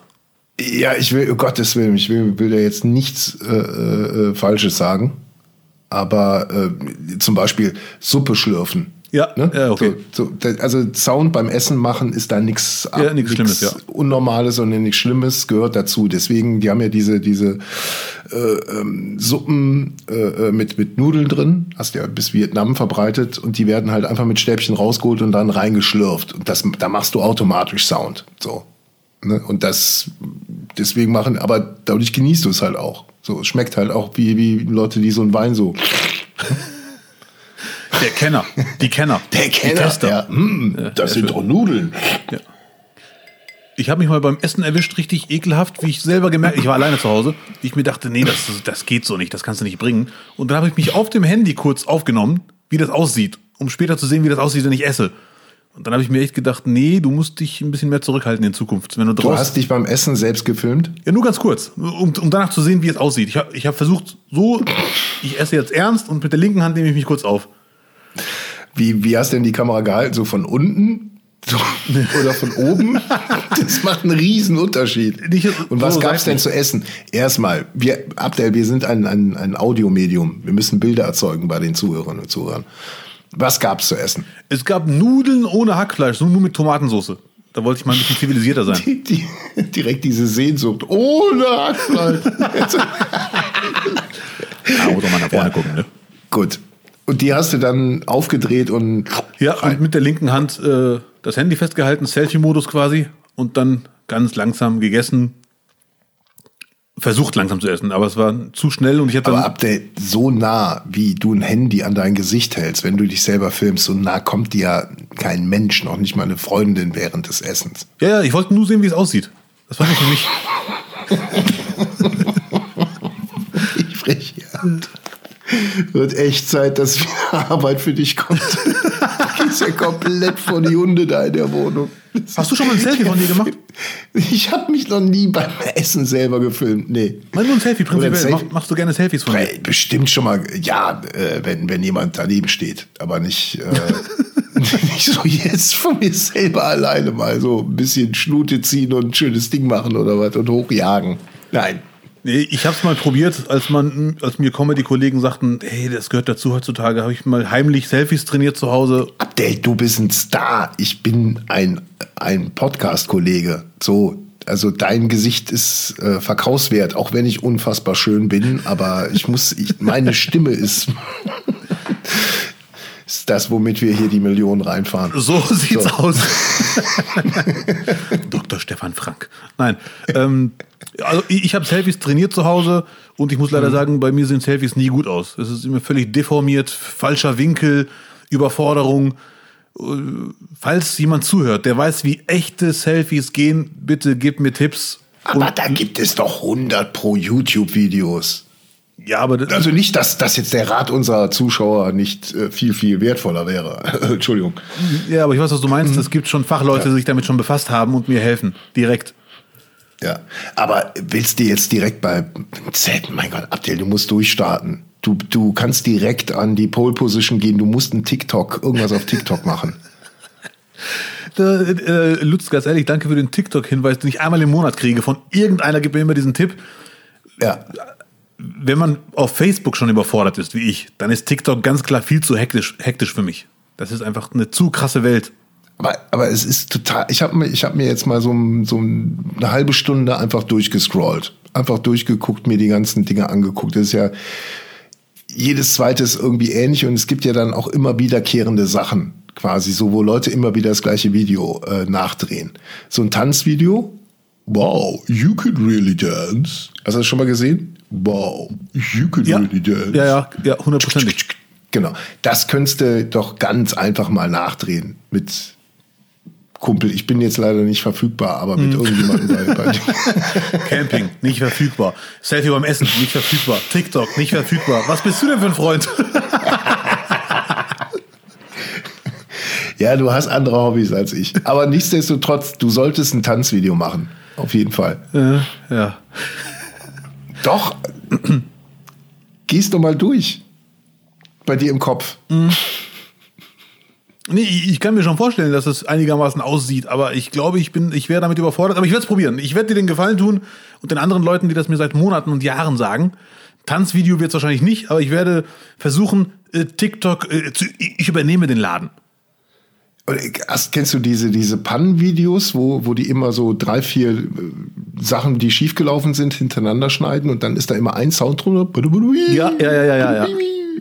Ja, ich will, um Gottes Willen, ich will, will da jetzt nichts äh, äh, Falsches sagen. Aber äh, zum Beispiel Suppe schlürfen. Ja, ne? ja okay. So, so, also Sound beim Essen machen ist da nichts ja, nix Schlimmes, ja. Unnormales und nichts Schlimmes gehört dazu. Deswegen, die haben ja diese, diese äh, ähm, Suppen äh, äh, mit, mit Nudeln drin, hast ja bis Vietnam verbreitet und die werden halt einfach mit Stäbchen rausgeholt und dann reingeschlürft. Und das, da machst du automatisch Sound. So. Ne? Und das deswegen machen, aber dadurch genießt du es halt auch. So, es schmeckt halt auch wie, wie Leute, die so einen Wein so. Der Kenner, die Kenner. Der Kenner. Ja. Hm, das sind doch Nudeln. Ja. Ich habe mich mal beim Essen erwischt, richtig ekelhaft, wie ich selber gemerkt, ich war alleine zu Hause, ich mir dachte, nee, das, das geht so nicht, das kannst du nicht bringen. Und dann habe ich mich auf dem Handy kurz aufgenommen, wie das aussieht, um später zu sehen, wie das aussieht, wenn ich esse. Und dann habe ich mir echt gedacht, nee, du musst dich ein bisschen mehr zurückhalten in Zukunft. Wenn du, du hast dich beim Essen selbst gefilmt? Ja, nur ganz kurz, um, um danach zu sehen, wie es aussieht. Ich habe ich hab versucht, so, ich esse jetzt ernst und mit der linken Hand nehme ich mich kurz auf. Wie, wie hast du denn die Kamera gehalten? So von unten? So, oder von oben? Das macht einen riesen Unterschied. Und was gab es denn zu essen? Erstmal, wir, Abdel, wir sind ein, ein, ein Audiomedium. Wir müssen Bilder erzeugen bei den Zuhörern und Zuhörern. Was gab es zu essen? Es gab Nudeln ohne Hackfleisch, nur mit Tomatensauce. Da wollte ich mal ein bisschen zivilisierter sein. Die, die, direkt diese Sehnsucht. Ohne Hackfleisch. ja, muss auch mal nach vorne ja. gucken, ne? Gut. Und die hast du dann aufgedreht und. Ja, und mit der linken Hand äh, das Handy festgehalten, Selfie-Modus quasi, und dann ganz langsam gegessen. Versucht langsam zu essen, aber es war zu schnell und ich habe Aber Update, so nah, wie du ein Handy an dein Gesicht hältst, wenn du dich selber filmst, so nah kommt dir ja kein Mensch, noch nicht mal eine Freundin während des Essens. Ja, ja, ich wollte nur sehen, wie es aussieht. Das war nicht für mich. ich frech, ja. Wird echt Zeit, dass wieder Arbeit für dich kommt. ist ja komplett vor die Hunde da in der Wohnung. Hast du schon mal ein Selfie von dir gemacht? Ich habe mich noch nie beim Essen selber gefilmt. Nee. Mal nur ein Selfie ein prinzipiell. Selfie. Mach, machst du gerne Selfies von dir? Bestimmt schon mal, ja, äh, wenn, wenn jemand daneben steht. Aber nicht, äh, nicht so jetzt von mir selber alleine mal so ein bisschen Schnute ziehen und ein schönes Ding machen oder was und hochjagen. Nein. Nee, ich habe es mal probiert, als man, als mir Comedy-Kollegen sagten, hey, das gehört dazu heutzutage, habe ich mal heimlich Selfies trainiert zu Hause. Abdel, du bist ein Star. Ich bin ein, ein Podcast-Kollege. So, also dein Gesicht ist äh, verkaufswert, auch wenn ich unfassbar schön bin, aber ich muss, ich, meine Stimme ist, ist das, womit wir hier die Millionen reinfahren. So sieht's So. aus. Dr. Stefan Frank. Nein. Ähm, also ich, ich habe Selfies trainiert zu Hause und ich muss leider sagen, bei mir sehen Selfies nie gut aus. Es ist immer völlig deformiert, falscher Winkel, Überforderung. Äh, Falls jemand zuhört, der weiß, wie echte Selfies gehen, bitte gib mir Tipps. Aber da gibt es doch 100 pro YouTube-Videos. Ja, aber das, Also nicht, dass, dass jetzt der Rat unserer Zuschauer nicht äh, viel, viel wertvoller wäre. Entschuldigung. ja, aber ich weiß, was du meinst. Es gibt schon Fachleute, die sich damit schon befasst haben und mir helfen. Direkt. Ja, aber willst du jetzt direkt bei Z, mein Gott, Abdel, du musst durchstarten. Du, du kannst direkt an die Pole Position gehen, du musst einen TikTok, irgendwas auf TikTok machen. Da, äh, Lutz, ganz ehrlich, danke für den TikTok-Hinweis, den ich einmal im Monat kriege. Von irgendeiner gibt mir immer diesen Tipp. Ja, Wenn man auf Facebook schon überfordert ist, wie ich, dann ist TikTok ganz klar viel zu hektisch, hektisch für mich. Das ist einfach eine zu krasse Welt. aber, aber es ist total, ich habe mir, hab mir jetzt mal so, so eine halbe Stunde einfach durchgescrollt. Einfach durchgeguckt, mir die ganzen Dinge angeguckt. Das ist ja, jedes zweite ist irgendwie ähnlich und es gibt ja dann auch immer wiederkehrende Sachen quasi, so wo Leute immer wieder das gleiche Video äh, nachdrehen. So ein Tanzvideo, wow, you could really dance. Hast du das schon mal gesehen? Wow, you could Ja, really dance. ja, ja, ja, hundertprozentig. Genau, das könntest du doch ganz einfach mal nachdrehen mit Kumpel. Ich bin jetzt leider nicht verfügbar, aber mit irgendjemandem bei, bei Camping, nicht verfügbar. Selfie beim Essen, nicht verfügbar. TikTok, nicht verfügbar. Was bist du denn für ein Freund? Ja, du hast andere Hobbys als ich. Aber nichtsdestotrotz, du solltest ein Tanzvideo machen. Auf jeden Fall. äh, ja. Doch. Gehst doch mal durch. Bei dir im Kopf. Nee, ich ich kann mir schon vorstellen, dass es einigermaßen aussieht, aber ich glaube, ich bin, ich wäre damit überfordert. Aber ich werde es probieren. Ich werde dir den Gefallen tun und den anderen Leuten, die das mir seit Monaten und Jahren sagen. Tanzvideo wird es wahrscheinlich nicht, aber ich werde versuchen, äh, TikTok, äh, zu, ich übernehme den Laden. Und kennst du diese, diese Pannenvideos, wo, wo die immer so drei, vier äh, Sachen, die schiefgelaufen sind, hintereinander schneiden und dann ist da immer ein Sound drunter? Ja, ja, ja, ja, ja,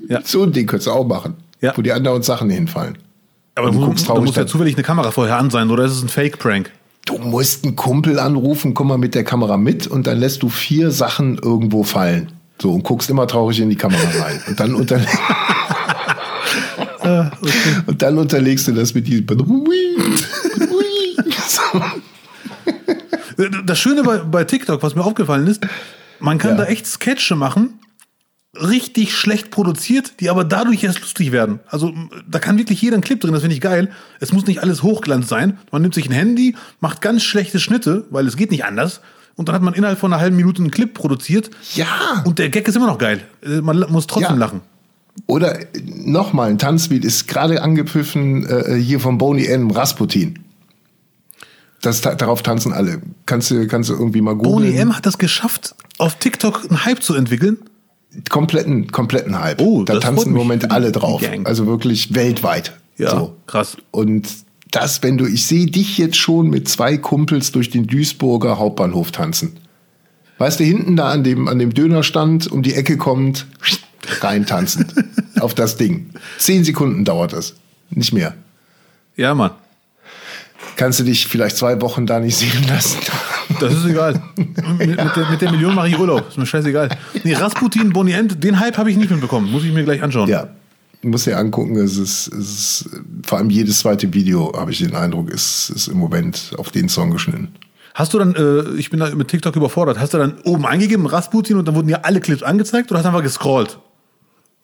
ja. So ein Ding könntest du auch machen. Ja. Wo die anderen Sachen hinfallen. Aber Und du, guckst da muss ja zufällig eine Kamera vorher an sein, oder ist es ein Fake-Prank? Du musst einen Kumpel anrufen, komm mal mit der Kamera mit und dann lässt du vier Sachen irgendwo fallen. So, und guckst immer traurig in die Kamera rein. Und dann, unter und dann unterlegst du das mit diesem. So. Das Schöne bei, bei TikTok, was mir aufgefallen ist, man kann Ja. da echt Sketche machen, richtig schlecht produziert, die aber dadurch erst lustig werden. Also da kann wirklich jeder einen Clip drin, das finde ich geil. Es muss nicht alles Hochglanz sein. Man nimmt sich ein Handy, macht ganz schlechte Schnitte, weil es geht nicht anders. Und dann hat man innerhalb von einer halben Minute einen Clip produziert. Ja. Und der Gag ist immer noch geil. Äh, Man muss trotzdem Ja. lachen. Oder nochmal, ein Tanzbeat ist gerade angepfiffen äh, hier von Boney M. Rasputin. Das, darauf tanzen alle. Kannst du, kannst du irgendwie mal googeln. Boney M hat das geschafft, auf TikTok einen Hype zu entwickeln. Kompletten, kompletten Hype. Oh, da tanzen im Moment alle drauf. Also wirklich weltweit. Ja, So. krass. Und das, wenn du, ich sehe dich jetzt schon mit zwei Kumpels durch den Duisburger Hauptbahnhof tanzen. Weißt du, hinten da an dem, an dem Dönerstand um die Ecke kommt, rein tanzen. auf das Ding. Zehn Sekunden dauert das. Nicht mehr. Ja, Mann. Kannst du dich vielleicht zwei Wochen da nicht sehen lassen? Das ist egal. mit, mit, der, mit der Million mache ich Urlaub. Ist mir scheißegal. Nee, Rasputin, Bonnie End, den Hype habe ich nicht mitbekommen. Muss ich mir gleich anschauen. ja. Muss dir angucken, es ist, es ist, vor allem jedes zweite Video, habe ich den Eindruck, ist, ist im Moment auf den Song geschnitten. Hast du dann, äh, ich bin da mit TikTok überfordert, hast du dann oben eingegeben Rasputin und dann wurden dir alle Clips angezeigt oder hast du einfach gescrollt?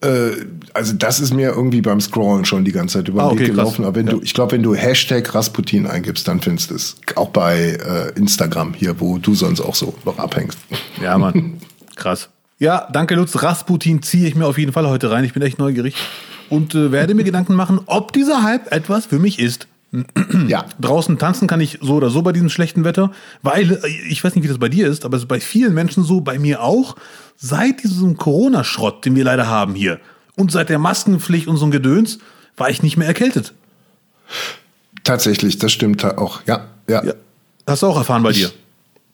Äh, also das ist mir irgendwie beim Scrollen schon die ganze Zeit über den Ah, okay, Weg gelaufen. krass. Aber wenn Ja. du, ich glaube, wenn du Hashtag Rasputin eingibst, dann findest du es. Auch bei äh, Instagram hier, wo du sonst auch so noch abhängst. Ja, Mann. Krass. Ja, danke Lutz. Rasputin ziehe ich mir auf jeden Fall heute rein. Ich bin echt neugierig. Und äh, werde mir Gedanken machen, ob dieser Hype etwas für mich ist. Ja. Draußen tanzen kann ich so oder so bei diesem schlechten Wetter, weil, äh, ich weiß nicht, wie das bei dir ist, aber es ist bei vielen Menschen so, bei mir auch, seit diesem Corona-Schrott, den wir leider haben hier, und seit der Maskenpflicht und so ein Gedöns, war ich nicht mehr erkältet. Tatsächlich, das stimmt auch. Ja, ja. Ja. Hast du auch erfahren bei dir?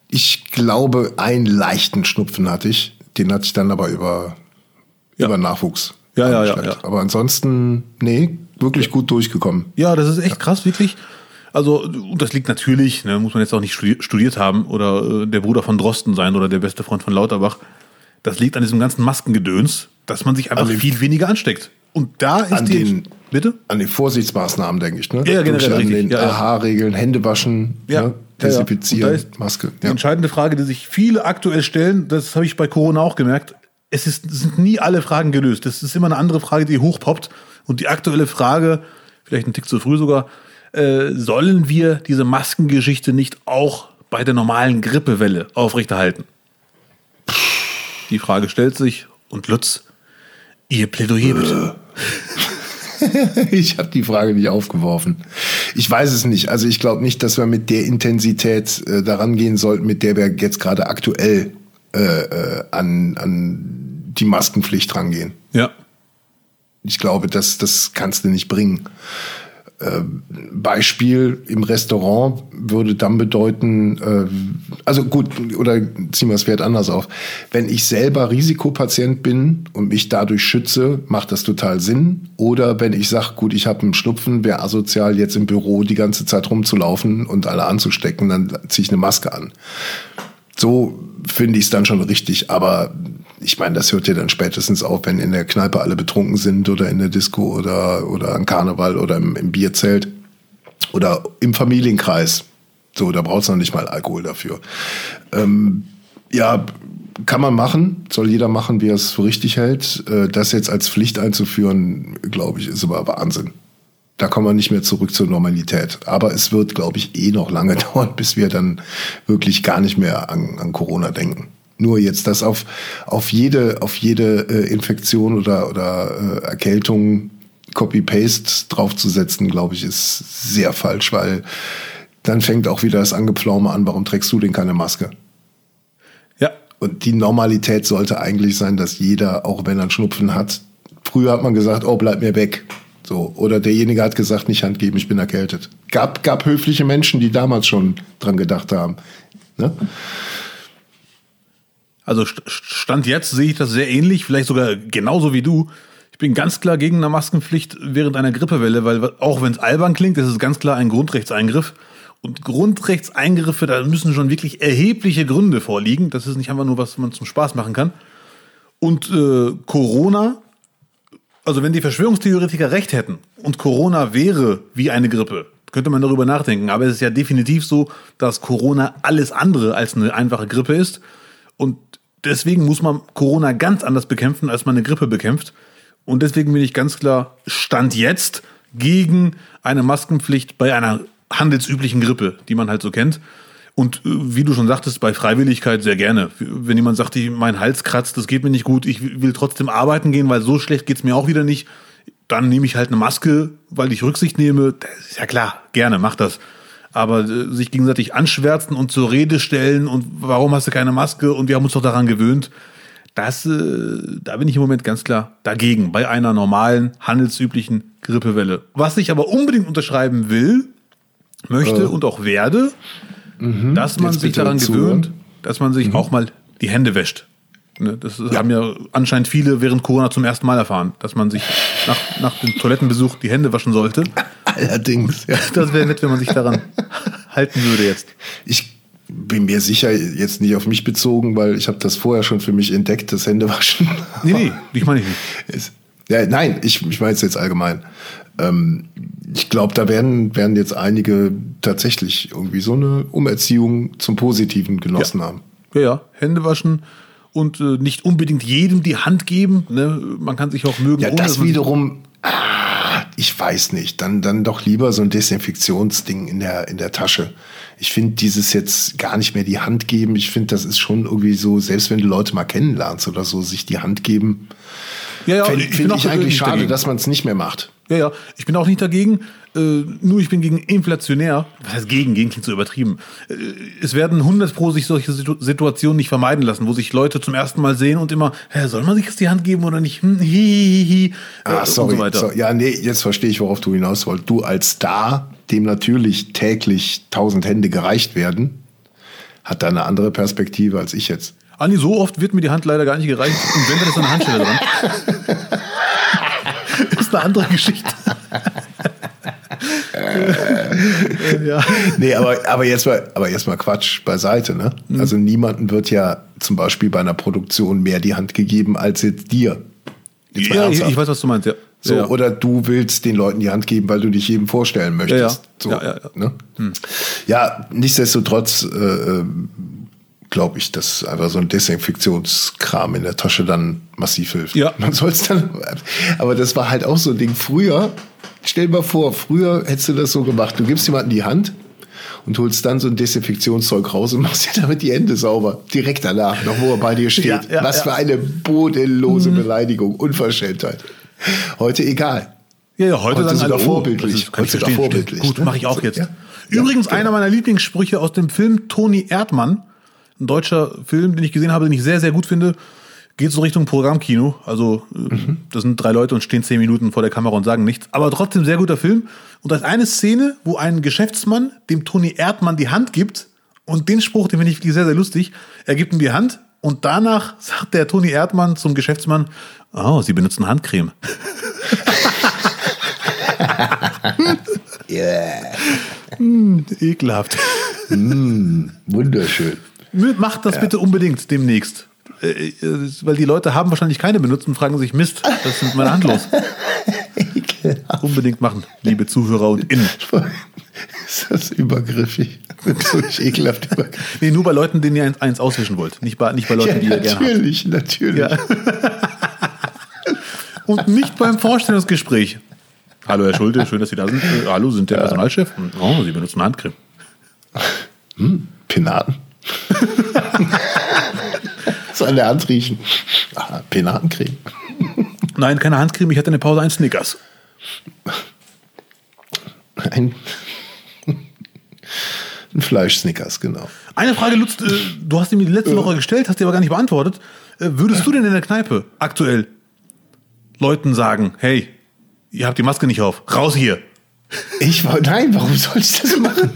Ich glaube, einen leichten Schnupfen hatte ich. Den hatte ich dann aber über, Ja. über Nachwuchs. Ja, ja, ja, ja. Aber ansonsten, nee, wirklich gut durchgekommen. Ja, das ist echt krass, wirklich. Also, und das liegt natürlich, ne, muss man jetzt auch nicht studi- studiert haben oder äh, der Bruder von Drosten sein oder der beste Freund von Lauterbach. Das liegt an diesem ganzen Maskengedöns, dass man sich einfach den- viel weniger ansteckt. Und da ist An die. den- bitte? An die Vorsichtsmaßnahmen, denke ich. Ne? Ja, ja, generell, an richtig. den Ja, ja. Hände waschen, Ja. ne? Ja, ja. desinfizieren, Maske. Die Ja. entscheidende Frage, die sich viele aktuell stellen, das habe ich bei Corona auch gemerkt, es, ist, sind nie alle Fragen gelöst. Es ist immer eine andere Frage, die hochpoppt. Und die aktuelle Frage, vielleicht ein Tick zu früh sogar, äh, sollen wir diese Maskengeschichte nicht auch bei der normalen Grippewelle aufrechterhalten? Die Frage stellt sich und Lutz, ihr Plädoyer bitte. Ich habe die Frage nicht aufgeworfen. Ich weiß es nicht. Also ich glaube nicht, dass wir mit der Intensität äh, daran gehen sollten, mit der wir jetzt gerade aktuell äh, äh, an, an die Maskenpflicht rangehen. Ja. Ich glaube, das, das kannst du nicht bringen. Ähm, Beispiel im Restaurant würde dann bedeuten, äh, also gut, oder ziehen wir das Wert anders auf. Wenn ich selber Risikopatient bin und mich dadurch schütze, macht das total Sinn. Oder wenn ich sage, gut, ich habe einen Schnupfen, wäre asozial, jetzt im Büro die ganze Zeit rumzulaufen und alle anzustecken, dann ziehe ich eine Maske an. So finde ich es dann schon richtig, aber ich meine, das hört ja dann spätestens auf, wenn in der Kneipe alle betrunken sind oder in der Disco oder, oder am Karneval oder im, im Bierzelt oder im Familienkreis. So, da brauchst du noch nicht mal Alkohol dafür. Ähm, ja, kann man machen, soll jeder machen, wie er es für richtig hält. Äh, das jetzt als Pflicht einzuführen, glaube ich, ist aber Wahnsinn. Da kommen wir nicht mehr zurück zur Normalität. Aber es wird, glaube ich, eh noch lange dauern, bis wir dann wirklich gar nicht mehr an, an Corona denken. Nur jetzt das auf, auf jede, auf jede äh, Infektion oder, oder äh, Erkältung Copy-Paste draufzusetzen, glaube ich, ist sehr falsch, weil dann fängt auch wieder das Angepflaume an, warum trägst du denn keine Maske? Ja. Und die Normalität sollte eigentlich sein, dass jeder, auch wenn er einen Schnupfen hat, früher hat man gesagt, oh, bleib mir weg. So. Oder derjenige hat gesagt, nicht Hand geben, ich bin erkältet. Gab, gab höfliche Menschen, die damals schon dran gedacht haben. Ne? Also St- Stand jetzt sehe ich das sehr ähnlich, vielleicht sogar genauso wie du. Ich bin ganz klar gegen eine Maskenpflicht während einer Grippewelle, weil auch wenn es albern klingt, ist es ganz klar ein Grundrechtseingriff. Und Grundrechtseingriffe, da müssen schon wirklich erhebliche Gründe vorliegen. Das ist nicht einfach nur, was man zum Spaß machen kann. Und äh, Corona, also wenn die Verschwörungstheoretiker recht hätten und Corona wäre wie eine Grippe, könnte man darüber nachdenken. Aber es ist ja definitiv so, dass Corona alles andere als eine einfache Grippe ist. Und deswegen muss man Corona ganz anders bekämpfen, als man eine Grippe bekämpft. Und deswegen bin ich ganz klar Stand jetzt gegen eine Maskenpflicht bei einer handelsüblichen Grippe, die man halt so kennt. Und äh, wie du schon sagtest, bei Freiwilligkeit sehr gerne. Wenn jemand sagt, ich, mein Hals kratzt, das geht mir nicht gut, ich will trotzdem arbeiten gehen, weil so schlecht geht's mir auch wieder nicht, dann nehme ich halt eine Maske, weil ich Rücksicht nehme. Das ist ja klar, gerne, mach das. Aber äh, sich gegenseitig anschwärzen und zur Rede stellen und warum hast du keine Maske und wir haben uns doch daran gewöhnt, das, äh, da bin ich im Moment ganz klar dagegen, bei einer normalen, handelsüblichen Grippewelle. Was ich aber unbedingt unterschreiben will, möchte und auch werde, dass man Jetzt sich daran zuhören. gewöhnt, dass man sich auch mal die Hände wäscht. Ne, das haben ja anscheinend viele während Corona zum ersten Mal erfahren, dass man sich nach, nach dem Toilettenbesuch die Hände waschen sollte. Allerdings, ja. Das wäre nett, wenn man sich daran halten würde jetzt. Ich bin mir sicher, jetzt nicht auf mich bezogen, weil ich habe das vorher schon für mich entdeckt, das Händewaschen. Nee, nee, ich meine ich nicht. Ja, nein, ich, ich meine es jetzt allgemein. Ähm, ich glaube, da werden, werden jetzt einige tatsächlich irgendwie so eine Umerziehung zum Positiven genossen haben. Ja, ja, Hände waschen und äh, nicht unbedingt jedem die Hand geben. Ne? Man kann sich auch mögen. Ja, das wiederum, ah, ich weiß nicht. Dann, dann doch lieber so ein Desinfektionsding in der, in der Tasche. Ich finde dieses jetzt gar nicht mehr die Hand geben. Ich finde, das ist schon irgendwie so, selbst wenn du Leute mal kennenlernst oder so, sich die Hand geben, ja, ja, finde find ich eigentlich schade, dagegen. dass man es nicht mehr macht. Ja, ja, ich bin auch nicht dagegen. Äh, nur ich bin gegen inflationär. Was heißt gegen? Gegen klingt so übertrieben. Äh, es werden 100 pro sich solche Situ Situationen nicht vermeiden lassen, wo sich Leute zum ersten Mal sehen und immer, hä, soll man sich jetzt die Hand geben oder nicht? Hm, hi, hi, hi, Ah, äh, sorry. Und so. So, ja, nee, jetzt verstehe ich, worauf du hinaus wolltest. Du als Star, dem natürlich täglich tausend Hände gereicht werden, hat da eine andere Perspektive als ich jetzt. Andi, so oft wird mir die Hand leider gar nicht gereicht. Und wenn, dann ist eine Handstelle dran. ist eine andere Geschichte. Äh, ja. Nee, aber, aber, jetzt mal, aber jetzt mal Quatsch beiseite. Ne? Mhm. Also niemandem wird ja zum Beispiel bei einer Produktion mehr die Hand gegeben als jetzt dir. Jetzt ja, ich, ich weiß, was du meinst, ja. So, ja. Oder du willst den Leuten die Hand geben, weil du dich jedem vorstellen möchtest. Ja, ja. So, Ja, ja, ja. Ne? ja nichtsdestotrotz äh, glaube ich, dass einfach so ein Desinfektionskram in der Tasche dann massiv hilft. Ja. Man soll es dann. Aber das war halt auch so ein Ding. Früher, stell dir mal vor, früher hättest du das so gemacht. Du gibst jemandem die Hand und holst dann so ein Desinfektionszeug raus und machst dir damit die Hände sauber. Direkt danach, noch wo er bei dir steht. Ja, ja, Was für eine bodenlose Beleidigung, Unverschämtheit. Heute egal. Ja, ja, heute, Heute sagen sogar alle, vorbildlich. Heute sogar vorbildlich, Gut, ne? mache ich auch jetzt. Übrigens, genau. einer meiner Lieblingssprüche aus dem Film Toni Erdmann, ein deutscher Film, den ich gesehen habe, den ich sehr, sehr gut finde, geht so Richtung Programmkino. Also, äh, Mhm. das sind drei Leute und stehen zehn Minuten vor der Kamera und sagen nichts. Aber trotzdem sehr guter Film. Und da ist eine Szene, wo ein Geschäftsmann dem Toni Erdmann die Hand gibt. Und den Spruch, den finde ich wirklich sehr, sehr lustig. Er gibt ihm die Hand und danach sagt der Toni Erdmann zum Geschäftsmann, oh, Sie benutzen Handcreme. Ekelhaft. Wunderschön. Macht das bitte unbedingt demnächst. Äh, äh, Weil die Leute haben wahrscheinlich keine benutzt und fragen sich, Mist, was ist mit meiner Hand los? Unbedingt machen, liebe Zuhörer und Innen. Ist das übergriffig? Das ist wirklich ekelhaft übergriffig. Nee, nur bei Leuten, denen ihr eins, auswischen wollt. Nicht bei, nicht bei Leuten, Ja, die ihr gerne habt. natürlich, natürlich. Ja. Und nicht beim Vorstellungsgespräch. Hallo, Herr Schulte, schön, dass Sie da sind. Äh, hallo, sind der Personalchef? Oh, Sie benutzen Handcreme. Penaten. So an der Hand riechen. Ah, Penatencreme. Nein, keine Handcreme, ich hatte in der Pause einen Snickers. Ein, ein Fleischsnickers, genau. Eine Frage, Lutz, äh, du hast die mir letzte Woche gestellt, hast die aber gar nicht beantwortet. Äh, Würdest du denn in der Kneipe aktuell Leuten sagen, hey, ihr habt die Maske nicht auf, raus hier. Ich war, nein, warum soll ich das machen?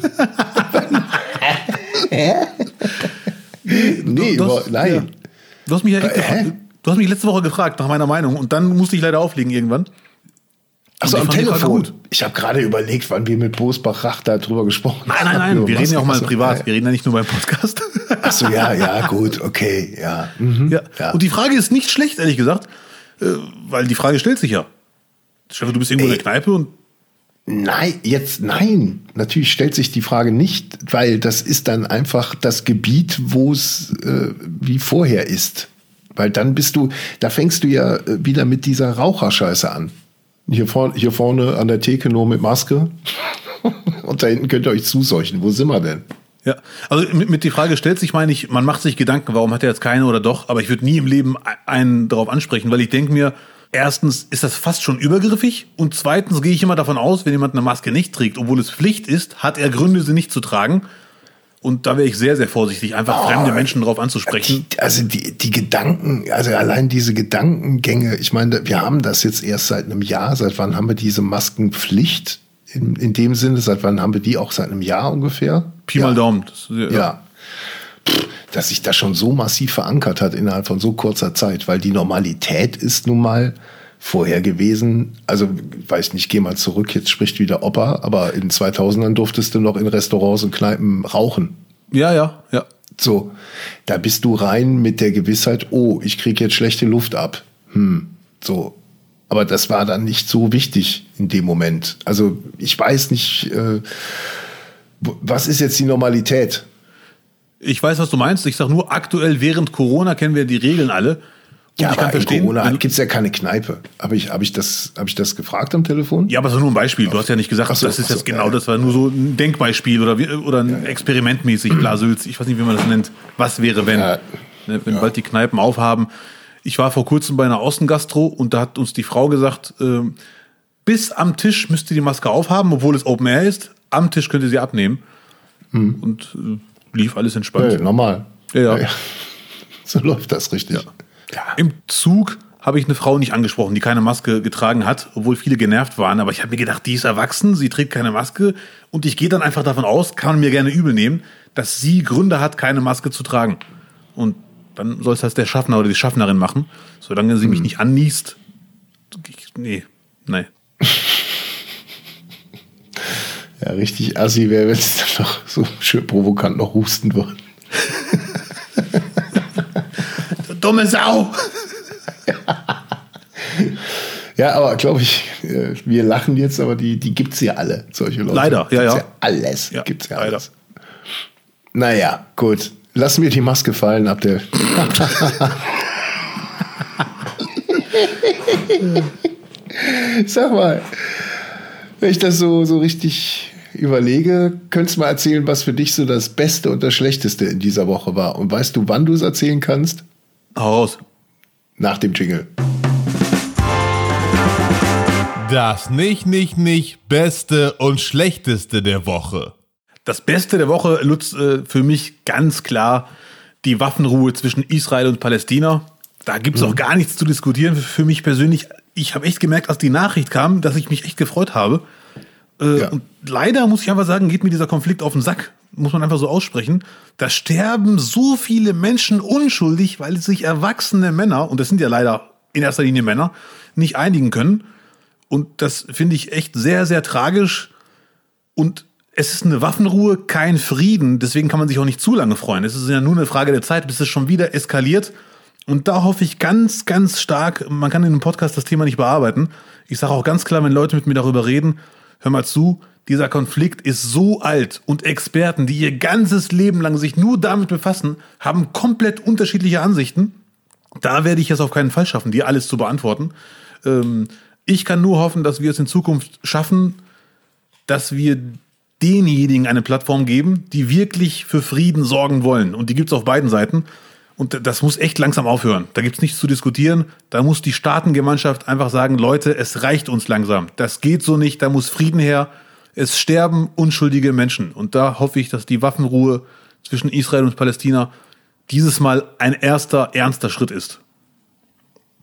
nee, Du hast- nein. ja. Du hast mich ja echt Hä? gefragt- Du hast mich letzte Woche gefragt nach meiner Meinung und dann musste ich leider auflegen irgendwann. Achso, am Telefon. Ich habe gerade überlegt, wann wir mit Bosbach Rach da drüber gesprochen Nein, nein, nein, Über wir reden ja auch mal privat. Wir reden ja nicht nur beim Podcast. Achso, ja, ja, gut, okay, ja. Mhm. ja. Ja. Und die Frage ist nicht schlecht, ehrlich gesagt, äh, weil die Frage stellt sich ja. Stefan, du bist irgendwo in Ey. der Kneipe und Nein, jetzt nein. Natürlich stellt sich die Frage nicht, weil das ist dann einfach das Gebiet, wo es äh, wie vorher ist. Weil dann bist du, da fängst du ja äh, wieder mit dieser Raucherscheiße an. Hier, vorne, hier vorne an der Theke nur mit Maske. Und da hinten könnt ihr euch zuseuchen. Wo sind wir denn? Ja, also mit, mit die Frage stellt sich, meine ich, man macht sich Gedanken, warum hat er jetzt keine oder doch, aber ich würde nie im Leben einen darauf ansprechen, weil ich denke mir, erstens ist das fast schon übergriffig und zweitens gehe ich immer davon aus, wenn jemand eine Maske nicht trägt, obwohl es Pflicht ist, hat er Gründe, sie nicht zu tragen. Und da wäre ich sehr, sehr vorsichtig, einfach fremde Menschen darauf anzusprechen. Die, also die, die Gedanken, also allein diese Gedankengänge, ich meine, wir haben das jetzt erst seit einem Jahr. Seit wann haben wir diese Maskenpflicht? In, in dem Sinne, seit wann haben wir die auch seit einem Jahr ungefähr? Pi ja. mal Daumen. Das, ja. Ja. Pff, Dass sich das schon so massiv verankert hat innerhalb von so kurzer Zeit, weil die Normalität ist nun mal vorher gewesen. Also, weiß nicht, geh mal zurück, jetzt spricht wieder Opa, aber in 2000ern durftest du noch in Restaurants und Kneipen rauchen. ja, ja, ja. So, da bist du rein mit der Gewissheit, oh, ich kriege jetzt schlechte Luft ab. Hm, so. Aber das war dann nicht so wichtig in dem Moment. Also ich weiß nicht, äh, was ist jetzt die Normalität? Ich weiß, was du meinst. Ich sage nur, aktuell während Corona kennen wir die Regeln alle. Und Ja, ich kann aber in verstehen. Corona gibt es ja keine Kneipe. Habe ich, hab ich, das, hab ich das gefragt am Telefon? Ja, aber das ist nur ein Beispiel. Du hast ja nicht gesagt, so, das ist so, jetzt genau, ja, ja. das war nur so ein Denkbeispiel oder, wie, oder ein Experimentmäßig, Blasülz. Ich weiß nicht, wie man das nennt. Was wäre, wenn, Ja. ne, wenn bald die Kneipen aufhaben. Ich war vor kurzem bei einer Außengastro und da hat uns die Frau gesagt, ähm, bis am Tisch müsst ihr die Maske aufhaben, obwohl es Open Air ist. Am Tisch könnt ihr sie abnehmen. Und äh, lief alles entspannt. Ja, normal. Ja, ja. So läuft das richtig. Im Zug habe ich eine Frau nicht angesprochen, die keine Maske getragen hat, obwohl viele genervt waren. Aber ich habe mir gedacht, die ist erwachsen, sie trägt keine Maske. Und ich gehe dann einfach davon aus, kann man mir gerne übel nehmen, dass sie Gründe hat, keine Maske zu tragen. Und dann soll es das der Schaffner oder die Schaffnerin machen. Solange sie mich nicht anniest. Ich, nee, nee. Ja, richtig assi wäre, wenn es dann noch so schön provokant noch husten würde. Du dumme Sau! Ja, aber glaube ich, äh, wir lachen jetzt, aber die, die gibt es ja alle, solche Leute. Leider, ja, ja. alles. Ja, gibt's ja leider. alles. Naja, gut. Lassen wir die Maske fallen ab der. Sag mal, wenn ich das so, so richtig überlege, könntest du mal erzählen, was für dich so das Beste und das Schlechteste in dieser Woche war. Und weißt du, wann du es erzählen kannst? Hau raus. Nach dem Jingle. Das nicht, nicht, nicht Beste und Schlechteste der Woche. Das Beste der Woche, Lutz, äh, für mich ganz klar die Waffenruhe zwischen Israel und Palästina. Da gibt es auch gar nichts zu diskutieren. Für mich persönlich, ich habe echt gemerkt, als die Nachricht kam, dass ich mich echt gefreut habe. Äh, Ja. Und leider muss ich einfach sagen, geht mir dieser Konflikt auf den Sack. Muss man einfach so aussprechen. Da sterben so viele Menschen unschuldig, weil sich erwachsene Männer, und das sind ja leider in erster Linie Männer, nicht einigen können. Und das finde ich echt sehr, sehr tragisch. Und es ist eine Waffenruhe, kein Frieden. Deswegen kann man sich auch nicht zu lange freuen. Es ist ja nur eine Frage der Zeit, bis es schon wieder eskaliert. Und da hoffe ich ganz, ganz stark, man kann in einem Podcast das Thema nicht bearbeiten. Ich sage auch ganz klar, wenn Leute mit mir darüber reden, hör mal zu, dieser Konflikt ist so alt und Experten, die ihr ganzes Leben lang sich nur damit befassen, haben komplett unterschiedliche Ansichten. Da werde ich es auf keinen Fall schaffen, dir alles zu beantworten. Ähm, ich kann nur hoffen, dass wir es in Zukunft schaffen, dass wir denjenigen eine Plattform geben, die wirklich für Frieden sorgen wollen. Und die gibt es auf beiden Seiten. Und das muss echt langsam aufhören. Da gibt es nichts zu diskutieren. Da muss die Staatengemeinschaft einfach sagen, Leute, es reicht uns langsam. Das geht so nicht, da muss Frieden her. Es sterben unschuldige Menschen. Und da hoffe ich, dass die Waffenruhe zwischen Israel und Palästina dieses Mal ein erster, ernster Schritt ist.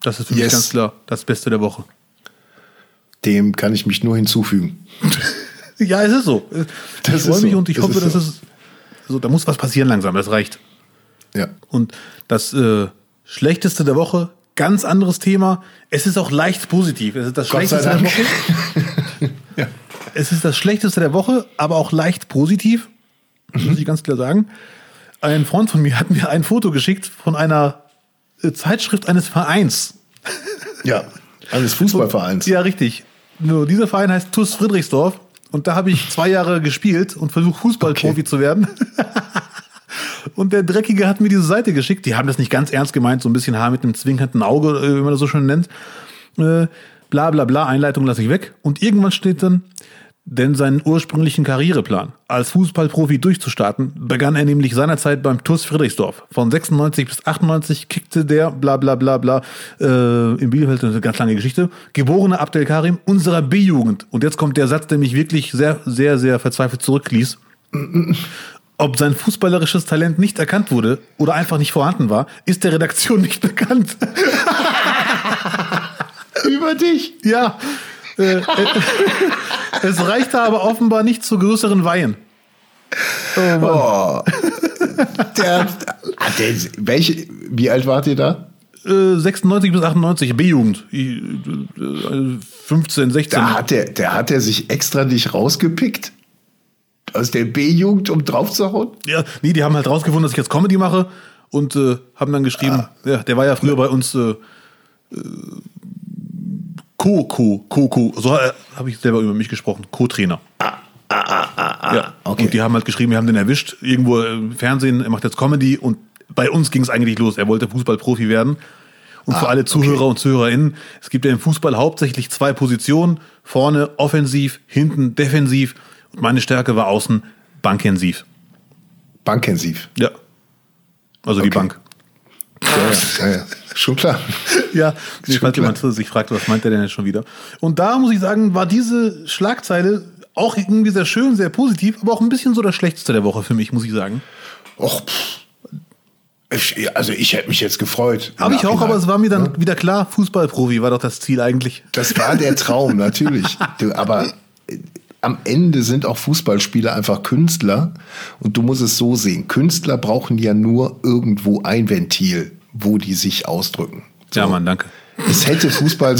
Das ist für mich Yes. ganz klar das Beste der Woche. Dem kann ich mich nur hinzufügen. Ja, es ist so. Das ich freue mich so. und ich Das hoffe, ist dass so. es. So, da muss was passieren langsam, das reicht. Ja. Und das äh, Schlechteste der Woche, ganz anderes Thema. Es ist auch leicht positiv. Es ist das Gott Schlechteste der. Woche. ja. Es ist das Schlechteste der Woche, aber auch leicht positiv. Das muss ich ganz klar sagen. Ein Freund von mir hat mir ein Foto geschickt von einer äh, Zeitschrift eines Vereins. Ja. Eines Fußballvereins. Ja, richtig. Nur dieser Verein heißt TuS Friedrichsdorf. Und da habe ich zwei Jahre gespielt und versucht, Fußballprofi Okay. zu werden. und der Dreckige hat mir diese Seite geschickt. Die haben das nicht ganz ernst gemeint, so ein bisschen Haar mit einem zwinkernden Auge, äh, wie man das so schön nennt. Äh, bla bla bla, Einleitung lasse ich weg. Und irgendwann steht dann, denn seinen ursprünglichen Karriereplan, als Fußballprofi durchzustarten, begann er nämlich seinerzeit beim TuS Friedrichsdorf. Von 96 bis 98 kickte der, bla bla bla bla, äh, in Bielefeld, eine ganz lange Geschichte, geborene Abdel Karim unserer B-Jugend. Und jetzt kommt der Satz, der mich wirklich sehr, sehr, sehr verzweifelt zurückließ. Ob sein fußballerisches Talent nicht erkannt wurde oder einfach nicht vorhanden war, ist der Redaktion nicht bekannt. Über dich. Ja. Äh, äh, es reichte aber offenbar nicht zu größeren Weihen. Oh. Oh. Der, ah, der, welche, wie alt wart ihr da? Äh, 96 bis 98, B-Jugend. I- äh, 15, 16. Da hat der, der hat er sich extra nicht rausgepickt aus der B-Jugend, um draufzuhauen. Ja, nee, die haben halt rausgefunden, dass ich jetzt Comedy mache und äh, haben dann geschrieben, ja, der war ja früher bei uns äh, äh, Co, Co, Co, Co. So äh, habe ich selber über mich gesprochen. Co-Trainer. ja. okay. Und die haben halt geschrieben, wir haben den erwischt, irgendwo im Fernsehen, er macht jetzt Comedy und bei uns ging es eigentlich los. Er wollte Fußballprofi werden. Und für Ah, alle Zuhörer okay. und Zuhörerinnen, es gibt ja im Fußball hauptsächlich zwei Positionen. Vorne offensiv, hinten defensiv. Meine Stärke war außen bankensiv. Bankensiv. Ja. Also die Okay. Bank. Ja, ja, ja, ja. Schon klar. Ja, Schon falls jemand sich fragt, was meint der denn jetzt schon wieder? Und da muss ich sagen, war diese Schlagzeile auch irgendwie sehr schön, sehr positiv, aber auch ein bisschen so das Schlechteste der Woche für mich, muss ich sagen. Och, pff. Ich, also ich hätte mich jetzt gefreut. Habe ich auch, aber es war mir dann wieder klar, Fußballprofi war doch das Ziel eigentlich. Das war der Traum, natürlich. Du, aber am Ende sind auch Fußballspieler einfach Künstler. Und du musst es so sehen. Künstler brauchen ja nur irgendwo ein Ventil, wo die sich ausdrücken. So. Ja, Mann, danke. Es hätte Fußball.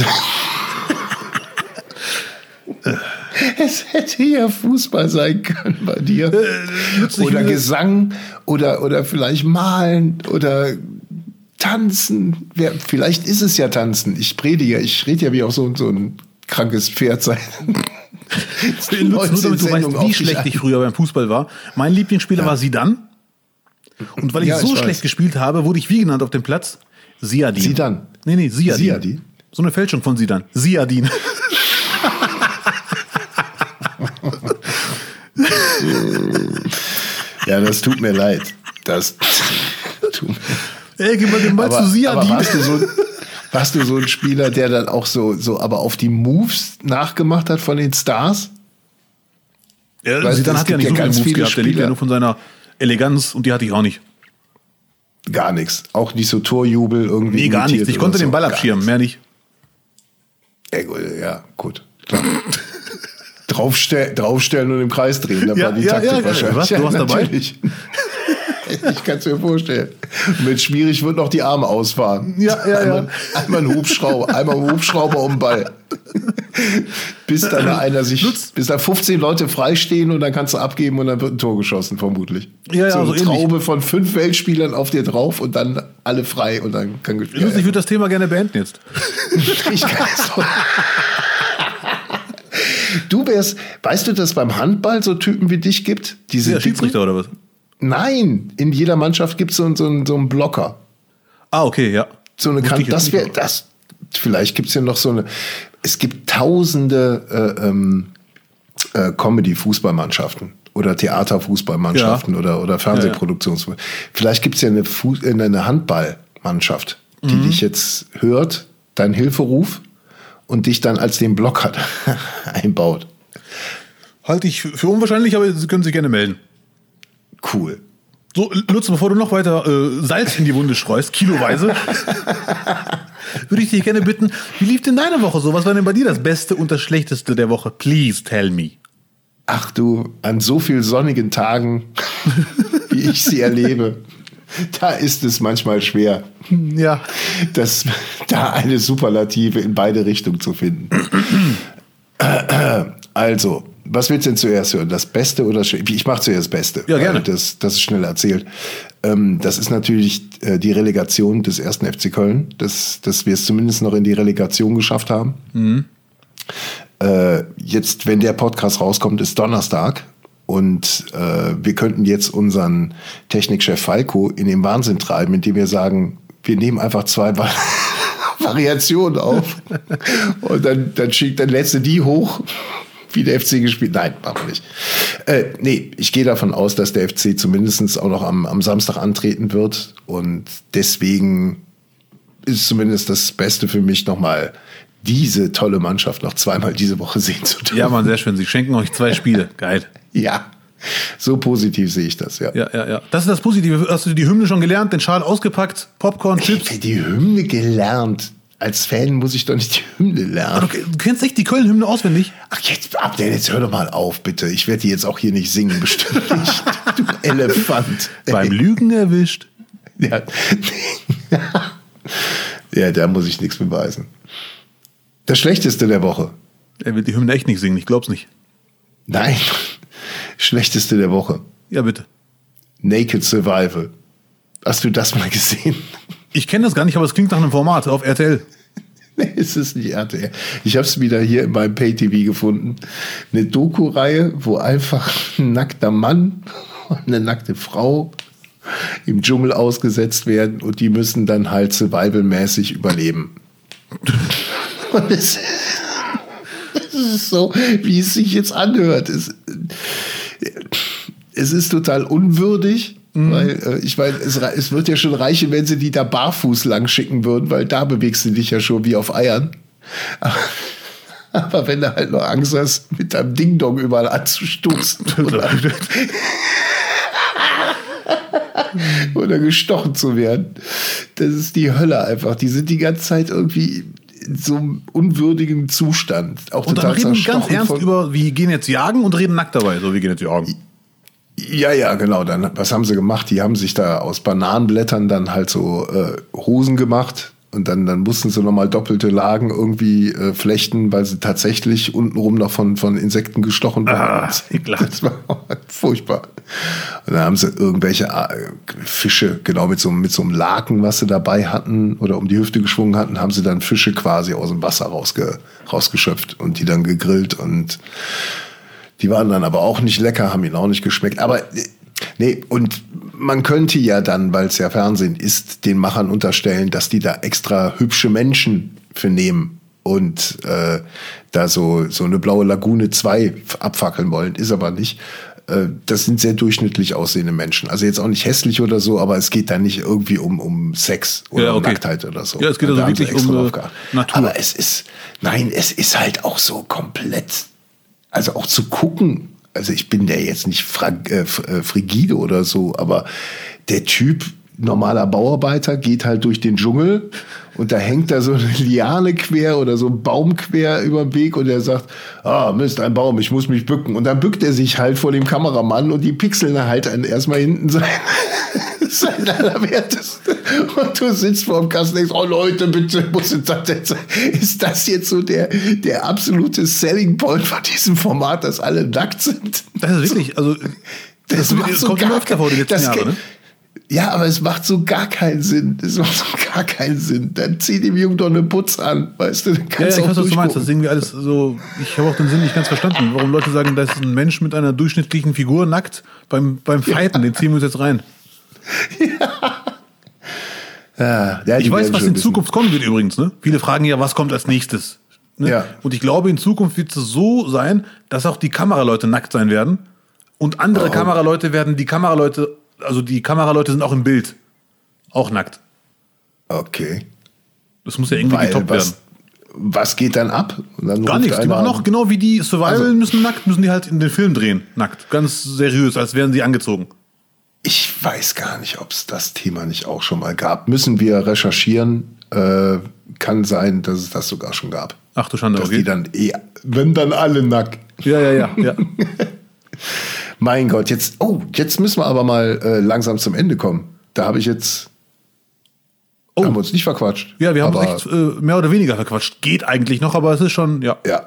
es hätte ja Fußball sein können bei dir. nützlich oder Gesang oder, oder vielleicht malen oder tanzen. Vielleicht ist es ja tanzen. Ich predige ja, ich rede ja wie auch so, so ein krankes Pferd sein. Nur damit du weißt, wie schlecht ich früher beim Fußball war. Mein Lieblingsspieler war Sidan. Und weil ich Ja, so ich schlecht gespielt habe, wurde ich wie genannt auf dem Platz? Siadin. Zidane. Nee, nee, Siadin. Siadin? So eine Fälschung von Sidan. Siadin. Ja, das tut mir leid. Das tut mir Ey, gib mal den Ball aber, zu aber Siadin. warst du, so, warst du so ein Spieler, der dann auch so, so aber auf die Moves nachgemacht hat von den Stars? Ja, du, Sidan es hat ja nicht so viele ganz Moves viele gehabt. Der lebt ja Spieler. nur von seiner Eleganz und die hatte ich auch nicht. Gar nichts. Auch nicht so Torjubel irgendwie. Nee, gar nichts. Ich konnte so. den Ball abschirmen, mehr nicht. Ja, gut, Ja, gut. Draufstell, draufstellen und im Kreis drehen. Das Ja, war die ja, Taktik ja, wahrscheinlich. was? Du warst dabei? Ich kann es mir vorstellen. Mit schwierig wird noch die Arme ausfahren. Ja, ja, einmal, einmal ein Hubschrauber, einmal ein Hubschrauber um den Ball. Bis dann da einer sich, bis da 15 Leute freistehen und dann kannst du abgeben und dann wird ein Tor geschossen, vermutlich. Ja, ja, so eine ähnlich. Traube von fünf Weltspielern auf dir drauf und dann alle frei und dann kann gespielt Lustig, ich würde das Thema gerne beenden jetzt. ich kann so. Du wärst, weißt du, dass beim Handball so Typen wie dich gibt? Diese Ja, dicken- Schiedsrichter oder was? Nein, in jeder Mannschaft gibt es so, einen- so, so einen Blocker. Ah, okay, ja. So eine Wusste kan ich jetzt das wäre das. Vielleicht gibt es ja noch so eine. Es gibt tausende äh, ähm, äh, Comedy-Fußballmannschaften oder Theater-Fußballmannschaften oder, oder Fernsehproduktions. Vielleicht gibt es ja eine, äh, eine Handballmannschaft, die Mhm. dich jetzt hört, deinen Hilferuf und dich dann als den Blocker einbaut. Halte ich für unwahrscheinlich, aber Sie können sich gerne melden. Cool. So, Lutz, bevor du noch weiter äh, Salz in die Wunde streust, kiloweise, würde ich dich gerne bitten, wie lief denn deine Woche so? Was war denn bei dir das Beste und das Schlechteste der Woche? Please tell me. Ach du, an so vielen sonnigen Tagen, wie ich sie erlebe, da ist es manchmal schwer, Ja. das, da eine Superlative in beide Richtungen zu finden. Also, was willst du denn zuerst hören? Das Beste oder Ich mache zuerst das Beste. Ja, gerne. Das, das ist schnell erzählt. Ähm, das ist natürlich äh, die Relegation des ersten FC Köln, dass, dass wir es zumindest noch in die Relegation geschafft haben. Äh, jetzt, wenn der Podcast rauskommt, ist Donnerstag. Und äh, wir könnten jetzt unseren Technikchef Falco in den Wahnsinn treiben, indem wir sagen, wir nehmen einfach zwei Va Variationen auf. Und dann, dann schickt, dann lädst du die hoch, wie der FC gespielt. Nein, machen wir nicht. Äh, nee, ich gehe davon aus, dass der FC zumindest auch noch am, am Samstag antreten wird. Und deswegen ist zumindest das Beste für mich nochmal diese tolle Mannschaft noch zweimal diese Woche sehen zu dürfen. Ja, Mann, sehr schön. Sie schenken euch zwei Spiele. Geil. Ja, so positiv sehe ich das, ja. Ja, ja, ja. Das ist das Positive. Hast du die Hymne schon gelernt, den Schal ausgepackt, Popcorn, Ich Chips? die Hymne gelernt. Als Fan muss ich doch nicht die Hymne lernen. du kennst echt die Köln-Hymne auswendig? Ach, jetzt, Abdel, jetzt hör doch mal auf, bitte. Ich werde die jetzt auch hier nicht singen, bestimmt nicht. Du Elefant. Beim Lügen erwischt. Ja. ja, da muss ich nichts beweisen. Das Schlechteste der Woche. Er will die Hymne echt nicht singen, ich glaub's nicht. Nein. Schlechteste der Woche. Ja, bitte. Naked Survival. Hast du das mal gesehen? Ich kenne das gar nicht, aber es klingt nach einem Format auf RTL. Nee, es ist nicht RTL. Ich habe es wieder hier in meinem Pay-TV gefunden. Eine Doku-Reihe, wo einfach ein nackter Mann und eine nackte Frau im Dschungel ausgesetzt werden und die müssen dann halt survivalmäßig überleben. Und es, es ist so, wie es sich jetzt anhört. Es, es ist total unwürdig. Weil äh, ich meine, es, es wird ja schon reichen, wenn sie die da barfuß lang schicken würden, weil da bewegst du dich ja schon wie auf Eiern. Aber, aber wenn du halt noch Angst hast, mit deinem Ding-Dong überall anzustoßen oder, oder gestochen zu werden, das ist die Hölle einfach. Die sind die ganze Zeit irgendwie in so einem unwürdigen Zustand. Auch Und dann reden ganz ernst über, wir gehen jetzt jagen und reden nackt dabei. So, wir gehen jetzt jagen. Ja, ja, genau. Dann, was haben sie gemacht? Die haben sich da aus Bananenblättern dann halt so äh, Hosen gemacht. Und dann, dann mussten sie nochmal doppelte Lagen irgendwie äh, flechten, weil sie tatsächlich untenrum noch von, von Insekten gestochen waren. Ah, das war furchtbar. Und dann haben sie irgendwelche äh, Fische, genau mit so, mit so einem Laken, was sie dabei hatten oder um die Hüfte geschwungen hatten, haben sie dann Fische quasi aus dem Wasser rausge, rausgeschöpft und die dann gegrillt und die waren dann aber auch nicht lecker, haben ihnen auch nicht geschmeckt. Aber äh, nee, und man könnte ja dann, weil es ja Fernsehen ist, den Machern unterstellen, dass die da extra hübsche Menschen für nehmen und äh, da so, so eine blaue Lagune 2 abfackeln wollen. Ist aber nicht. Äh, Das sind sehr durchschnittlich aussehende Menschen. Also jetzt auch nicht hässlich oder so, aber es geht da nicht irgendwie um, um Sex oder Ja, um okay. Nacktheit oder so. Ja, es geht also sie wirklich um. Natur. Aber es ist, nein, es ist halt auch so komplett also auch zu gucken, also ich bin der jetzt nicht fra äh, äh, frigide oder so, aber der Typ, normaler Bauarbeiter, geht halt durch den Dschungel und da hängt da so eine Liane quer oder so ein Baum quer über den Weg und er sagt, ah, Mist, ein Baum, ich muss mich bücken. Und dann bückt er sich halt vor dem Kameramann und die pixeln halt erstmal hinten sein, sein Allerwerteste. Und du sitzt vor dem Kasten und denkst, oh Leute, bitte, muss das jetzt, ist das jetzt so der, der absolute Selling Point von diesem Format, dass alle nackt sind? Das ist wirklich, also, das, das kommt immer öfter vor die letzten Jahre, ne? Ja, aber es macht so gar keinen Sinn. Es macht so gar keinen Sinn. Dann zieh dem Jungen doch eine Putz an, weißt du? Dann Ja, kannst ja, ich du auch weiß, was du meinst. Das ist irgendwie alles so. Ich habe auch den Sinn nicht ganz verstanden, warum Leute sagen, da ist ein Mensch mit einer durchschnittlichen Figur nackt beim, beim Fighten. Den ziehen wir uns jetzt rein. Ja, ja, Ich weiß, was in. Zukunft kommen wird übrigens. Ne? Viele fragen ja, was kommt als nächstes. Ne? Ja. Und ich glaube, in Zukunft wird es so sein, dass auch die Kameraleute nackt sein werden. Und andere Oh. Kameraleute werden die Kameraleute, also die Kameraleute sind auch im Bild. Auch nackt. Okay. Das muss ja irgendwie Weil getoppt was, werden. was geht dann ab? Dann Gar nichts. Die machen an. auch genau wie die Survival Also- müssen nackt, müssen die halt in den Film drehen. Nackt. Ganz seriös, als wären sie angezogen. Ich weiß gar nicht, ob es das Thema nicht auch schon mal gab. Müssen wir recherchieren. Äh, kann sein, dass es das sogar schon gab. Ach du Schande, Dass okay. die dann eh, wenn dann alle nackt. Ja, ja, ja, ja. Mein Gott, jetzt, oh, jetzt müssen wir aber mal äh, langsam zum Ende kommen. Da habe ich jetzt, Oh. haben wir uns nicht verquatscht. Ja, wir haben uns echt äh, mehr oder weniger verquatscht. Geht eigentlich noch, aber es ist schon, ja. Ja,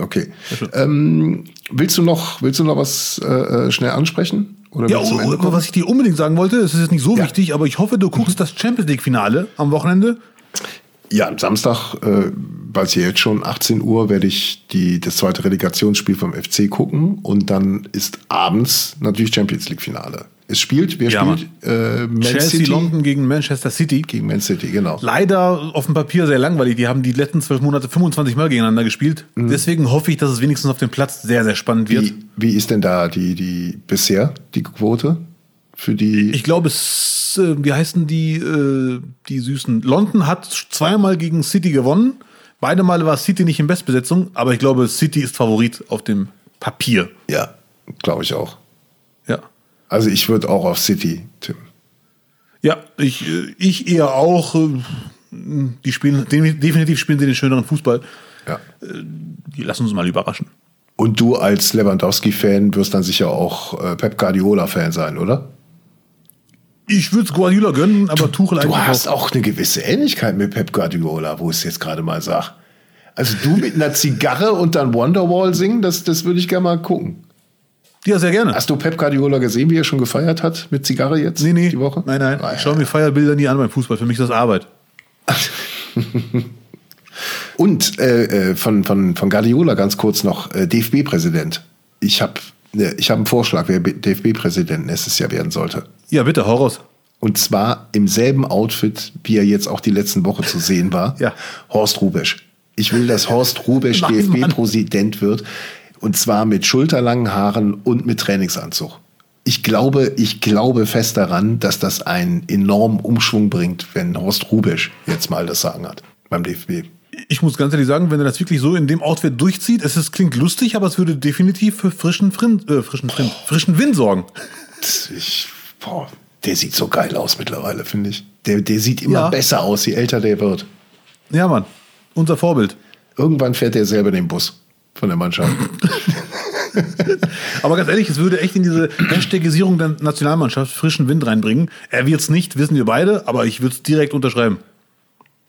okay. Ähm, willst du noch, willst du noch was äh, äh, schnell ansprechen? Oder Ja, oh, kommen? was ich dir unbedingt sagen wollte, es ist jetzt nicht so Ja. wichtig, aber ich hoffe, du guckst das Champions League-Finale am Wochenende. Ja, am Samstag, äh, weil es ja jetzt schon 18 Uhr, werde ich die, das zweite Relegationsspiel vom FC gucken und dann ist abends natürlich Champions League Finale. Es spielt, wer Ja, spielt? Äh, Chelsea City London gegen Manchester City. gegen Man City, genau. Leider auf dem Papier sehr langweilig. Die haben die letzten zwölf Monate 25 Mal gegeneinander gespielt. Deswegen hoffe ich, dass es wenigstens auf dem Platz sehr, sehr spannend wird. Mhm. Wie, wie ist denn da die, die bisher die Quote für die? Ich glaube, es, äh, wie heißen die, äh, die Süßen? London hat zweimal gegen City gewonnen. Beide Male war City nicht in Bestbesetzung, aber ich glaube, City ist Favorit auf dem Papier. ja, glaube ich auch. Ja. Also ich würde auch auf City tippen. Ja, ich, äh, ich eher auch. äh, Die spielen, de- definitiv spielen sie den schöneren Fußball. Ja. Die lassen uns mal überraschen. Und du als Lewandowski-Fan wirst dann sicher auch äh, Pep Guardiola-Fan sein, oder? Ich würde es Guardiola gönnen, aber Tuchel Du eigentlich hast auch. auch eine gewisse Ähnlichkeit mit Pep Guardiola, wo ich es jetzt gerade mal sag. Also du mit einer Zigarre und dann Wonderwall singen, das, das würde ich gerne mal gucken. Ja, sehr gerne. Hast du Pep Guardiola gesehen, wie er schon gefeiert hat mit Zigarre jetzt Nee, nee. die Woche? Nein, nein. Ah, Ich schaue mir Feierbilder nie an beim Fußball. Für mich ist das Arbeit. Und äh, äh von, von, von Guardiola ganz kurz noch äh, DFB-Präsident. Ich habe ne, ich hab einen Vorschlag, wer DFB-Präsident nächstes Jahr werden sollte. Ja, bitte, hau raus. Und zwar im selben Outfit, wie er jetzt auch die letzten Woche zu sehen war. ja. Horst Rubesch. Ich will, dass Horst Rubesch DFB-Präsident wird. Und zwar mit schulterlangen Haaren und mit Trainingsanzug. Ich glaube, ich glaube fest daran, dass das einen enormen Umschwung bringt, wenn Horst Rubesch jetzt mal das Sagen hat beim DFB. Ich muss ganz ehrlich sagen, wenn er das wirklich so in dem Outfit durchzieht, es ist, klingt lustig, aber es würde definitiv für frischen, Frind, äh, frischen, Frind, frischen Wind sorgen. Ich, boah, der sieht so geil aus mittlerweile, finde ich. Der, der sieht immer ja. besser aus, je älter der wird. Ja, Mann. Unser Vorbild. Irgendwann fährt er selber den Bus von der Mannschaft. Aber ganz ehrlich, es würde echt in diese Hashtagisierung der Nationalmannschaft frischen Wind reinbringen. Er wird es nicht, wissen wir beide, aber ich würde es direkt unterschreiben.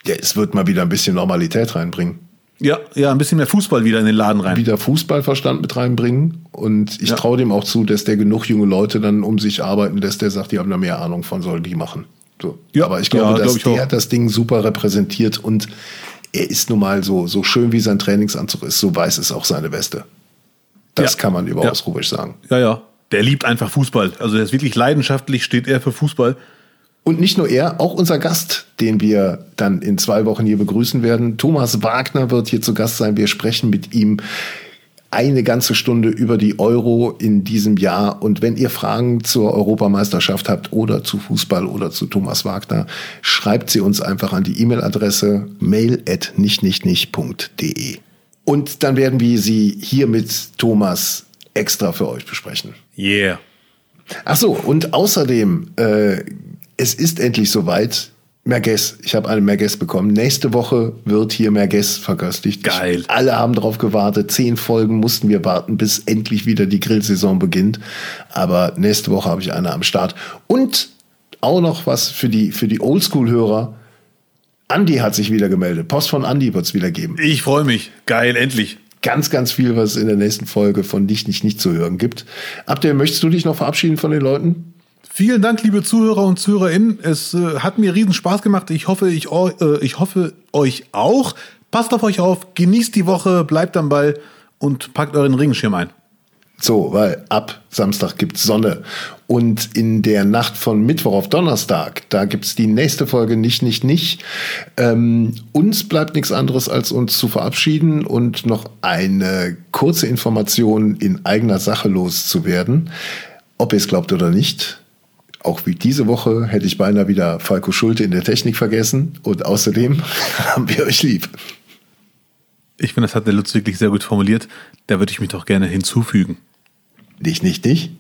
Ja, es wird mal wieder ein bisschen Normalität reinbringen. Ja, ja, ein bisschen mehr Fußball wieder in den Laden rein. Wieder Fußballverstand mit reinbringen. Und ich ja. traue dem auch zu, dass der genug junge Leute dann um sich arbeiten lässt, der sagt, die haben da mehr Ahnung von, sollen die machen. So. Ja, Aber ich glaube, ja, dass glaub ich der das Ding super repräsentiert und er ist nun mal so, so schön wie sein Trainingsanzug ist, so weiß es auch seine Weste. Das ja. kann man über ja. Ausrubisch sagen. Ja, ja. Der liebt einfach Fußball. Also er ist wirklich leidenschaftlich, steht er für Fußball. Und nicht nur er, auch unser Gast, den wir dann in zwei Wochen hier begrüßen werden. Thomas Wagner wird hier zu Gast sein. Wir sprechen mit ihm eine ganze Stunde über die Euro in diesem Jahr. Und wenn ihr Fragen zur Europameisterschaft habt oder zu Fußball oder zu Thomas Wagner, schreibt sie uns einfach an die E-Mail-Adresse mail at nichtnichtnicht.de. Und dann werden wir sie hier mit Thomas extra für euch besprechen. Yeah. Ach so, und außerdem äh, es ist endlich soweit. Merguez, ich habe eine Merguez bekommen. Nächste Woche wird hier Merguez verköstigt. Geil. Ich, alle haben darauf gewartet. Zehn Folgen mussten wir warten, bis endlich wieder die Grillsaison beginnt. Aber nächste Woche habe ich eine am Start. Und auch noch was für die, für die Oldschool-Hörer. Andi hat sich wieder gemeldet. Post von Andi wird es wieder geben. Ich freue mich. Geil, endlich. Ganz, ganz viel, was es in der nächsten Folge von Dich nicht nicht zu hören gibt. Abdel, möchtest du dich noch verabschieden von den Leuten? Vielen Dank, liebe Zuhörer und Zuhörerinnen. Es äh, hat mir riesen Spaß gemacht. Ich hoffe, ich, äh, ich hoffe euch auch. Passt auf euch auf, genießt die Woche, bleibt am Ball und packt euren Regenschirm ein. So, weil ab Samstag gibt's Sonne. Und in der Nacht von Mittwoch auf Donnerstag, da gibt's die nächste Folge nicht, nicht, nicht. Ähm, uns bleibt nichts anderes, als uns zu verabschieden und noch eine kurze Information in eigener Sache loszuwerden. Ob ihr es glaubt oder nicht, auch wie diese Woche hätte ich beinahe wieder Falco Schulte in der Technik vergessen. Und außerdem haben wir euch lieb. Ich finde, das hat der Lutz wirklich sehr gut formuliert. Da würde ich mich doch gerne hinzufügen. Dich, nicht, dich.